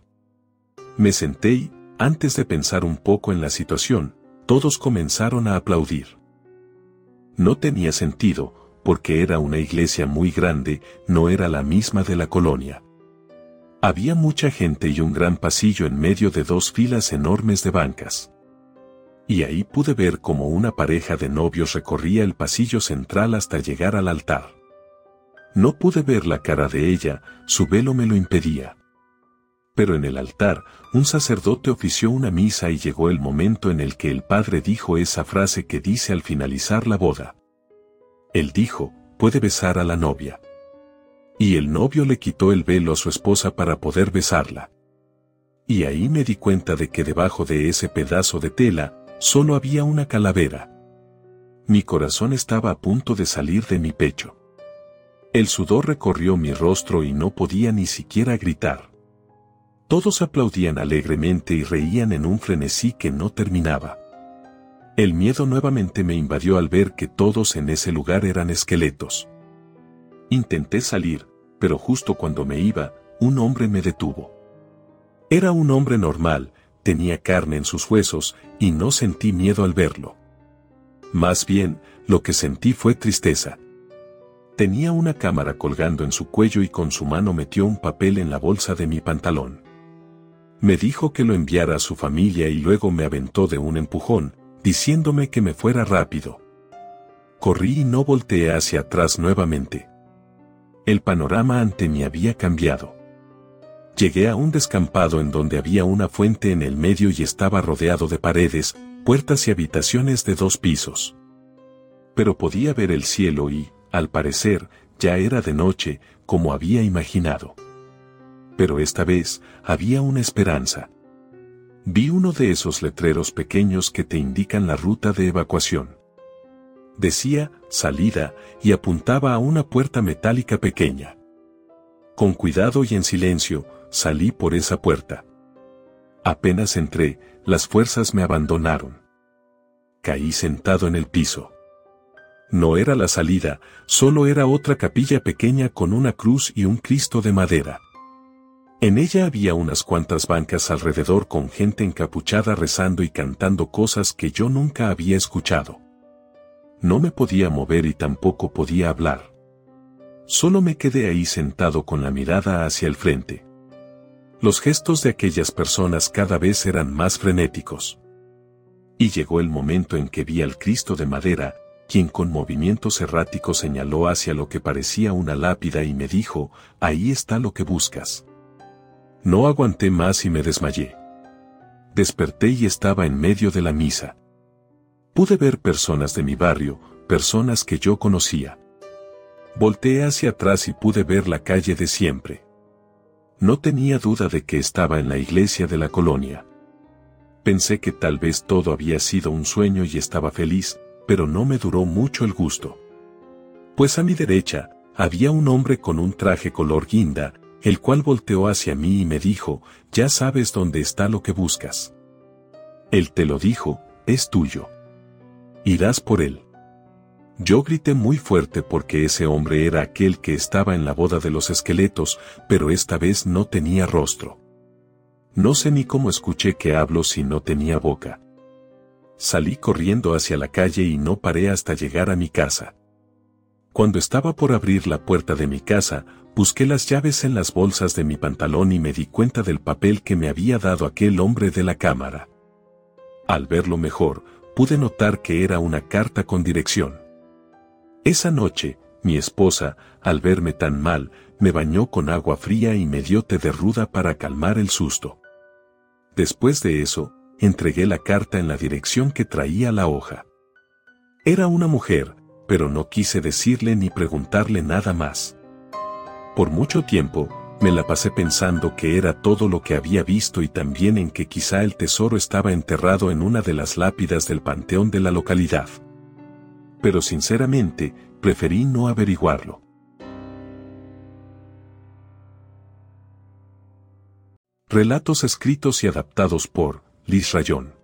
Me senté y, antes de pensar un poco en la situación, todos comenzaron a aplaudir. No tenía sentido, porque era una iglesia muy grande, no era la misma de la colonia. Había mucha gente y un gran pasillo en medio de dos filas enormes de bancas. Y ahí pude ver como una pareja de novios recorría el pasillo central hasta llegar al altar. No pude ver la cara de ella, su velo me lo impedía. Pero en el altar, un sacerdote ofició una misa y llegó el momento en el que el padre dijo esa frase que dice al finalizar la boda. Él dijo, puede besar a la novia. Y el novio le quitó el velo a su esposa para poder besarla. Y ahí me di cuenta de que debajo de ese pedazo de tela, solo había una calavera. Mi corazón estaba a punto de salir de mi pecho. El sudor recorrió mi rostro y no podía ni siquiera gritar. Todos aplaudían alegremente y reían en un frenesí que no terminaba. El miedo nuevamente me invadió al ver que todos en ese lugar eran esqueletos. Intenté salir, pero justo cuando me iba, un hombre me detuvo. Era un hombre normal, tenía carne en sus huesos, y no sentí miedo al verlo. Más bien, lo que sentí fue tristeza. Tenía una cámara colgando en su cuello y con su mano metió un papel en la bolsa de mi pantalón. Me dijo que lo enviara a su familia y luego me aventó de un empujón, diciéndome que me fuera rápido. Corrí y no volteé hacia atrás nuevamente. El panorama ante mí había cambiado. Llegué a un descampado en donde había una fuente en el medio y estaba rodeado de paredes, puertas y habitaciones de dos pisos. Pero podía ver el cielo y, al parecer, ya era de noche, como había imaginado. Pero esta vez, había una esperanza. Vi uno de esos letreros pequeños que te indican la ruta de evacuación. Decía, salida, y apuntaba a una puerta metálica pequeña. Con cuidado y en silencio, salí por esa puerta. Apenas entré, las fuerzas me abandonaron. Caí sentado en el piso. No era la salida, solo era otra capilla pequeña con una cruz y un Cristo de madera. En ella había unas cuantas bancas alrededor con gente encapuchada rezando y cantando cosas que yo nunca había escuchado. No me podía mover y tampoco podía hablar. Solo me quedé ahí sentado con la mirada hacia el frente. Los gestos de aquellas personas cada vez eran más frenéticos. Y llegó el momento en que vi al Cristo de madera, quien con movimientos erráticos señaló hacia lo que parecía una lápida y me dijo, ahí está lo que buscas. No aguanté más y me desmayé. Desperté y estaba en medio de la misa. Pude ver personas de mi barrio, personas que yo conocía. Volteé hacia atrás y pude ver la calle de siempre. No tenía duda de que estaba en la iglesia de la colonia. Pensé que tal vez todo había sido un sueño y estaba feliz, pero no me duró mucho el gusto. Pues a mi derecha, había un hombre con un traje color guinda, el cual volteó hacia mí y me dijo, ya sabes dónde está lo que buscas. Él te lo dijo, es tuyo. Irás por él. Yo grité muy fuerte porque ese hombre era aquel que estaba en la boda de los esqueletos, pero esta vez no tenía rostro. No sé ni cómo escuché que hablo si no tenía boca. Salí corriendo hacia la calle y no paré hasta llegar a mi casa. Cuando estaba por abrir la puerta de mi casa, busqué las llaves en las bolsas de mi pantalón y me di cuenta del papel que me había dado aquel hombre de la cámara. Al verlo mejor, pude notar que era una carta con dirección. Esa noche, mi esposa, al verme tan mal, me bañó con agua fría y me dio té de ruda para calmar el susto. Después de eso, entregué la carta en la dirección que traía la hoja. Era una mujer, pero no quise decirle ni preguntarle nada más. Por mucho tiempo, me la pasé pensando que era todo lo que había visto y también en que quizá el tesoro estaba enterrado en una de las lápidas del panteón de la localidad. Pero sinceramente, preferí no averiguarlo. Relatos escritos y adaptados por Liz Rayón.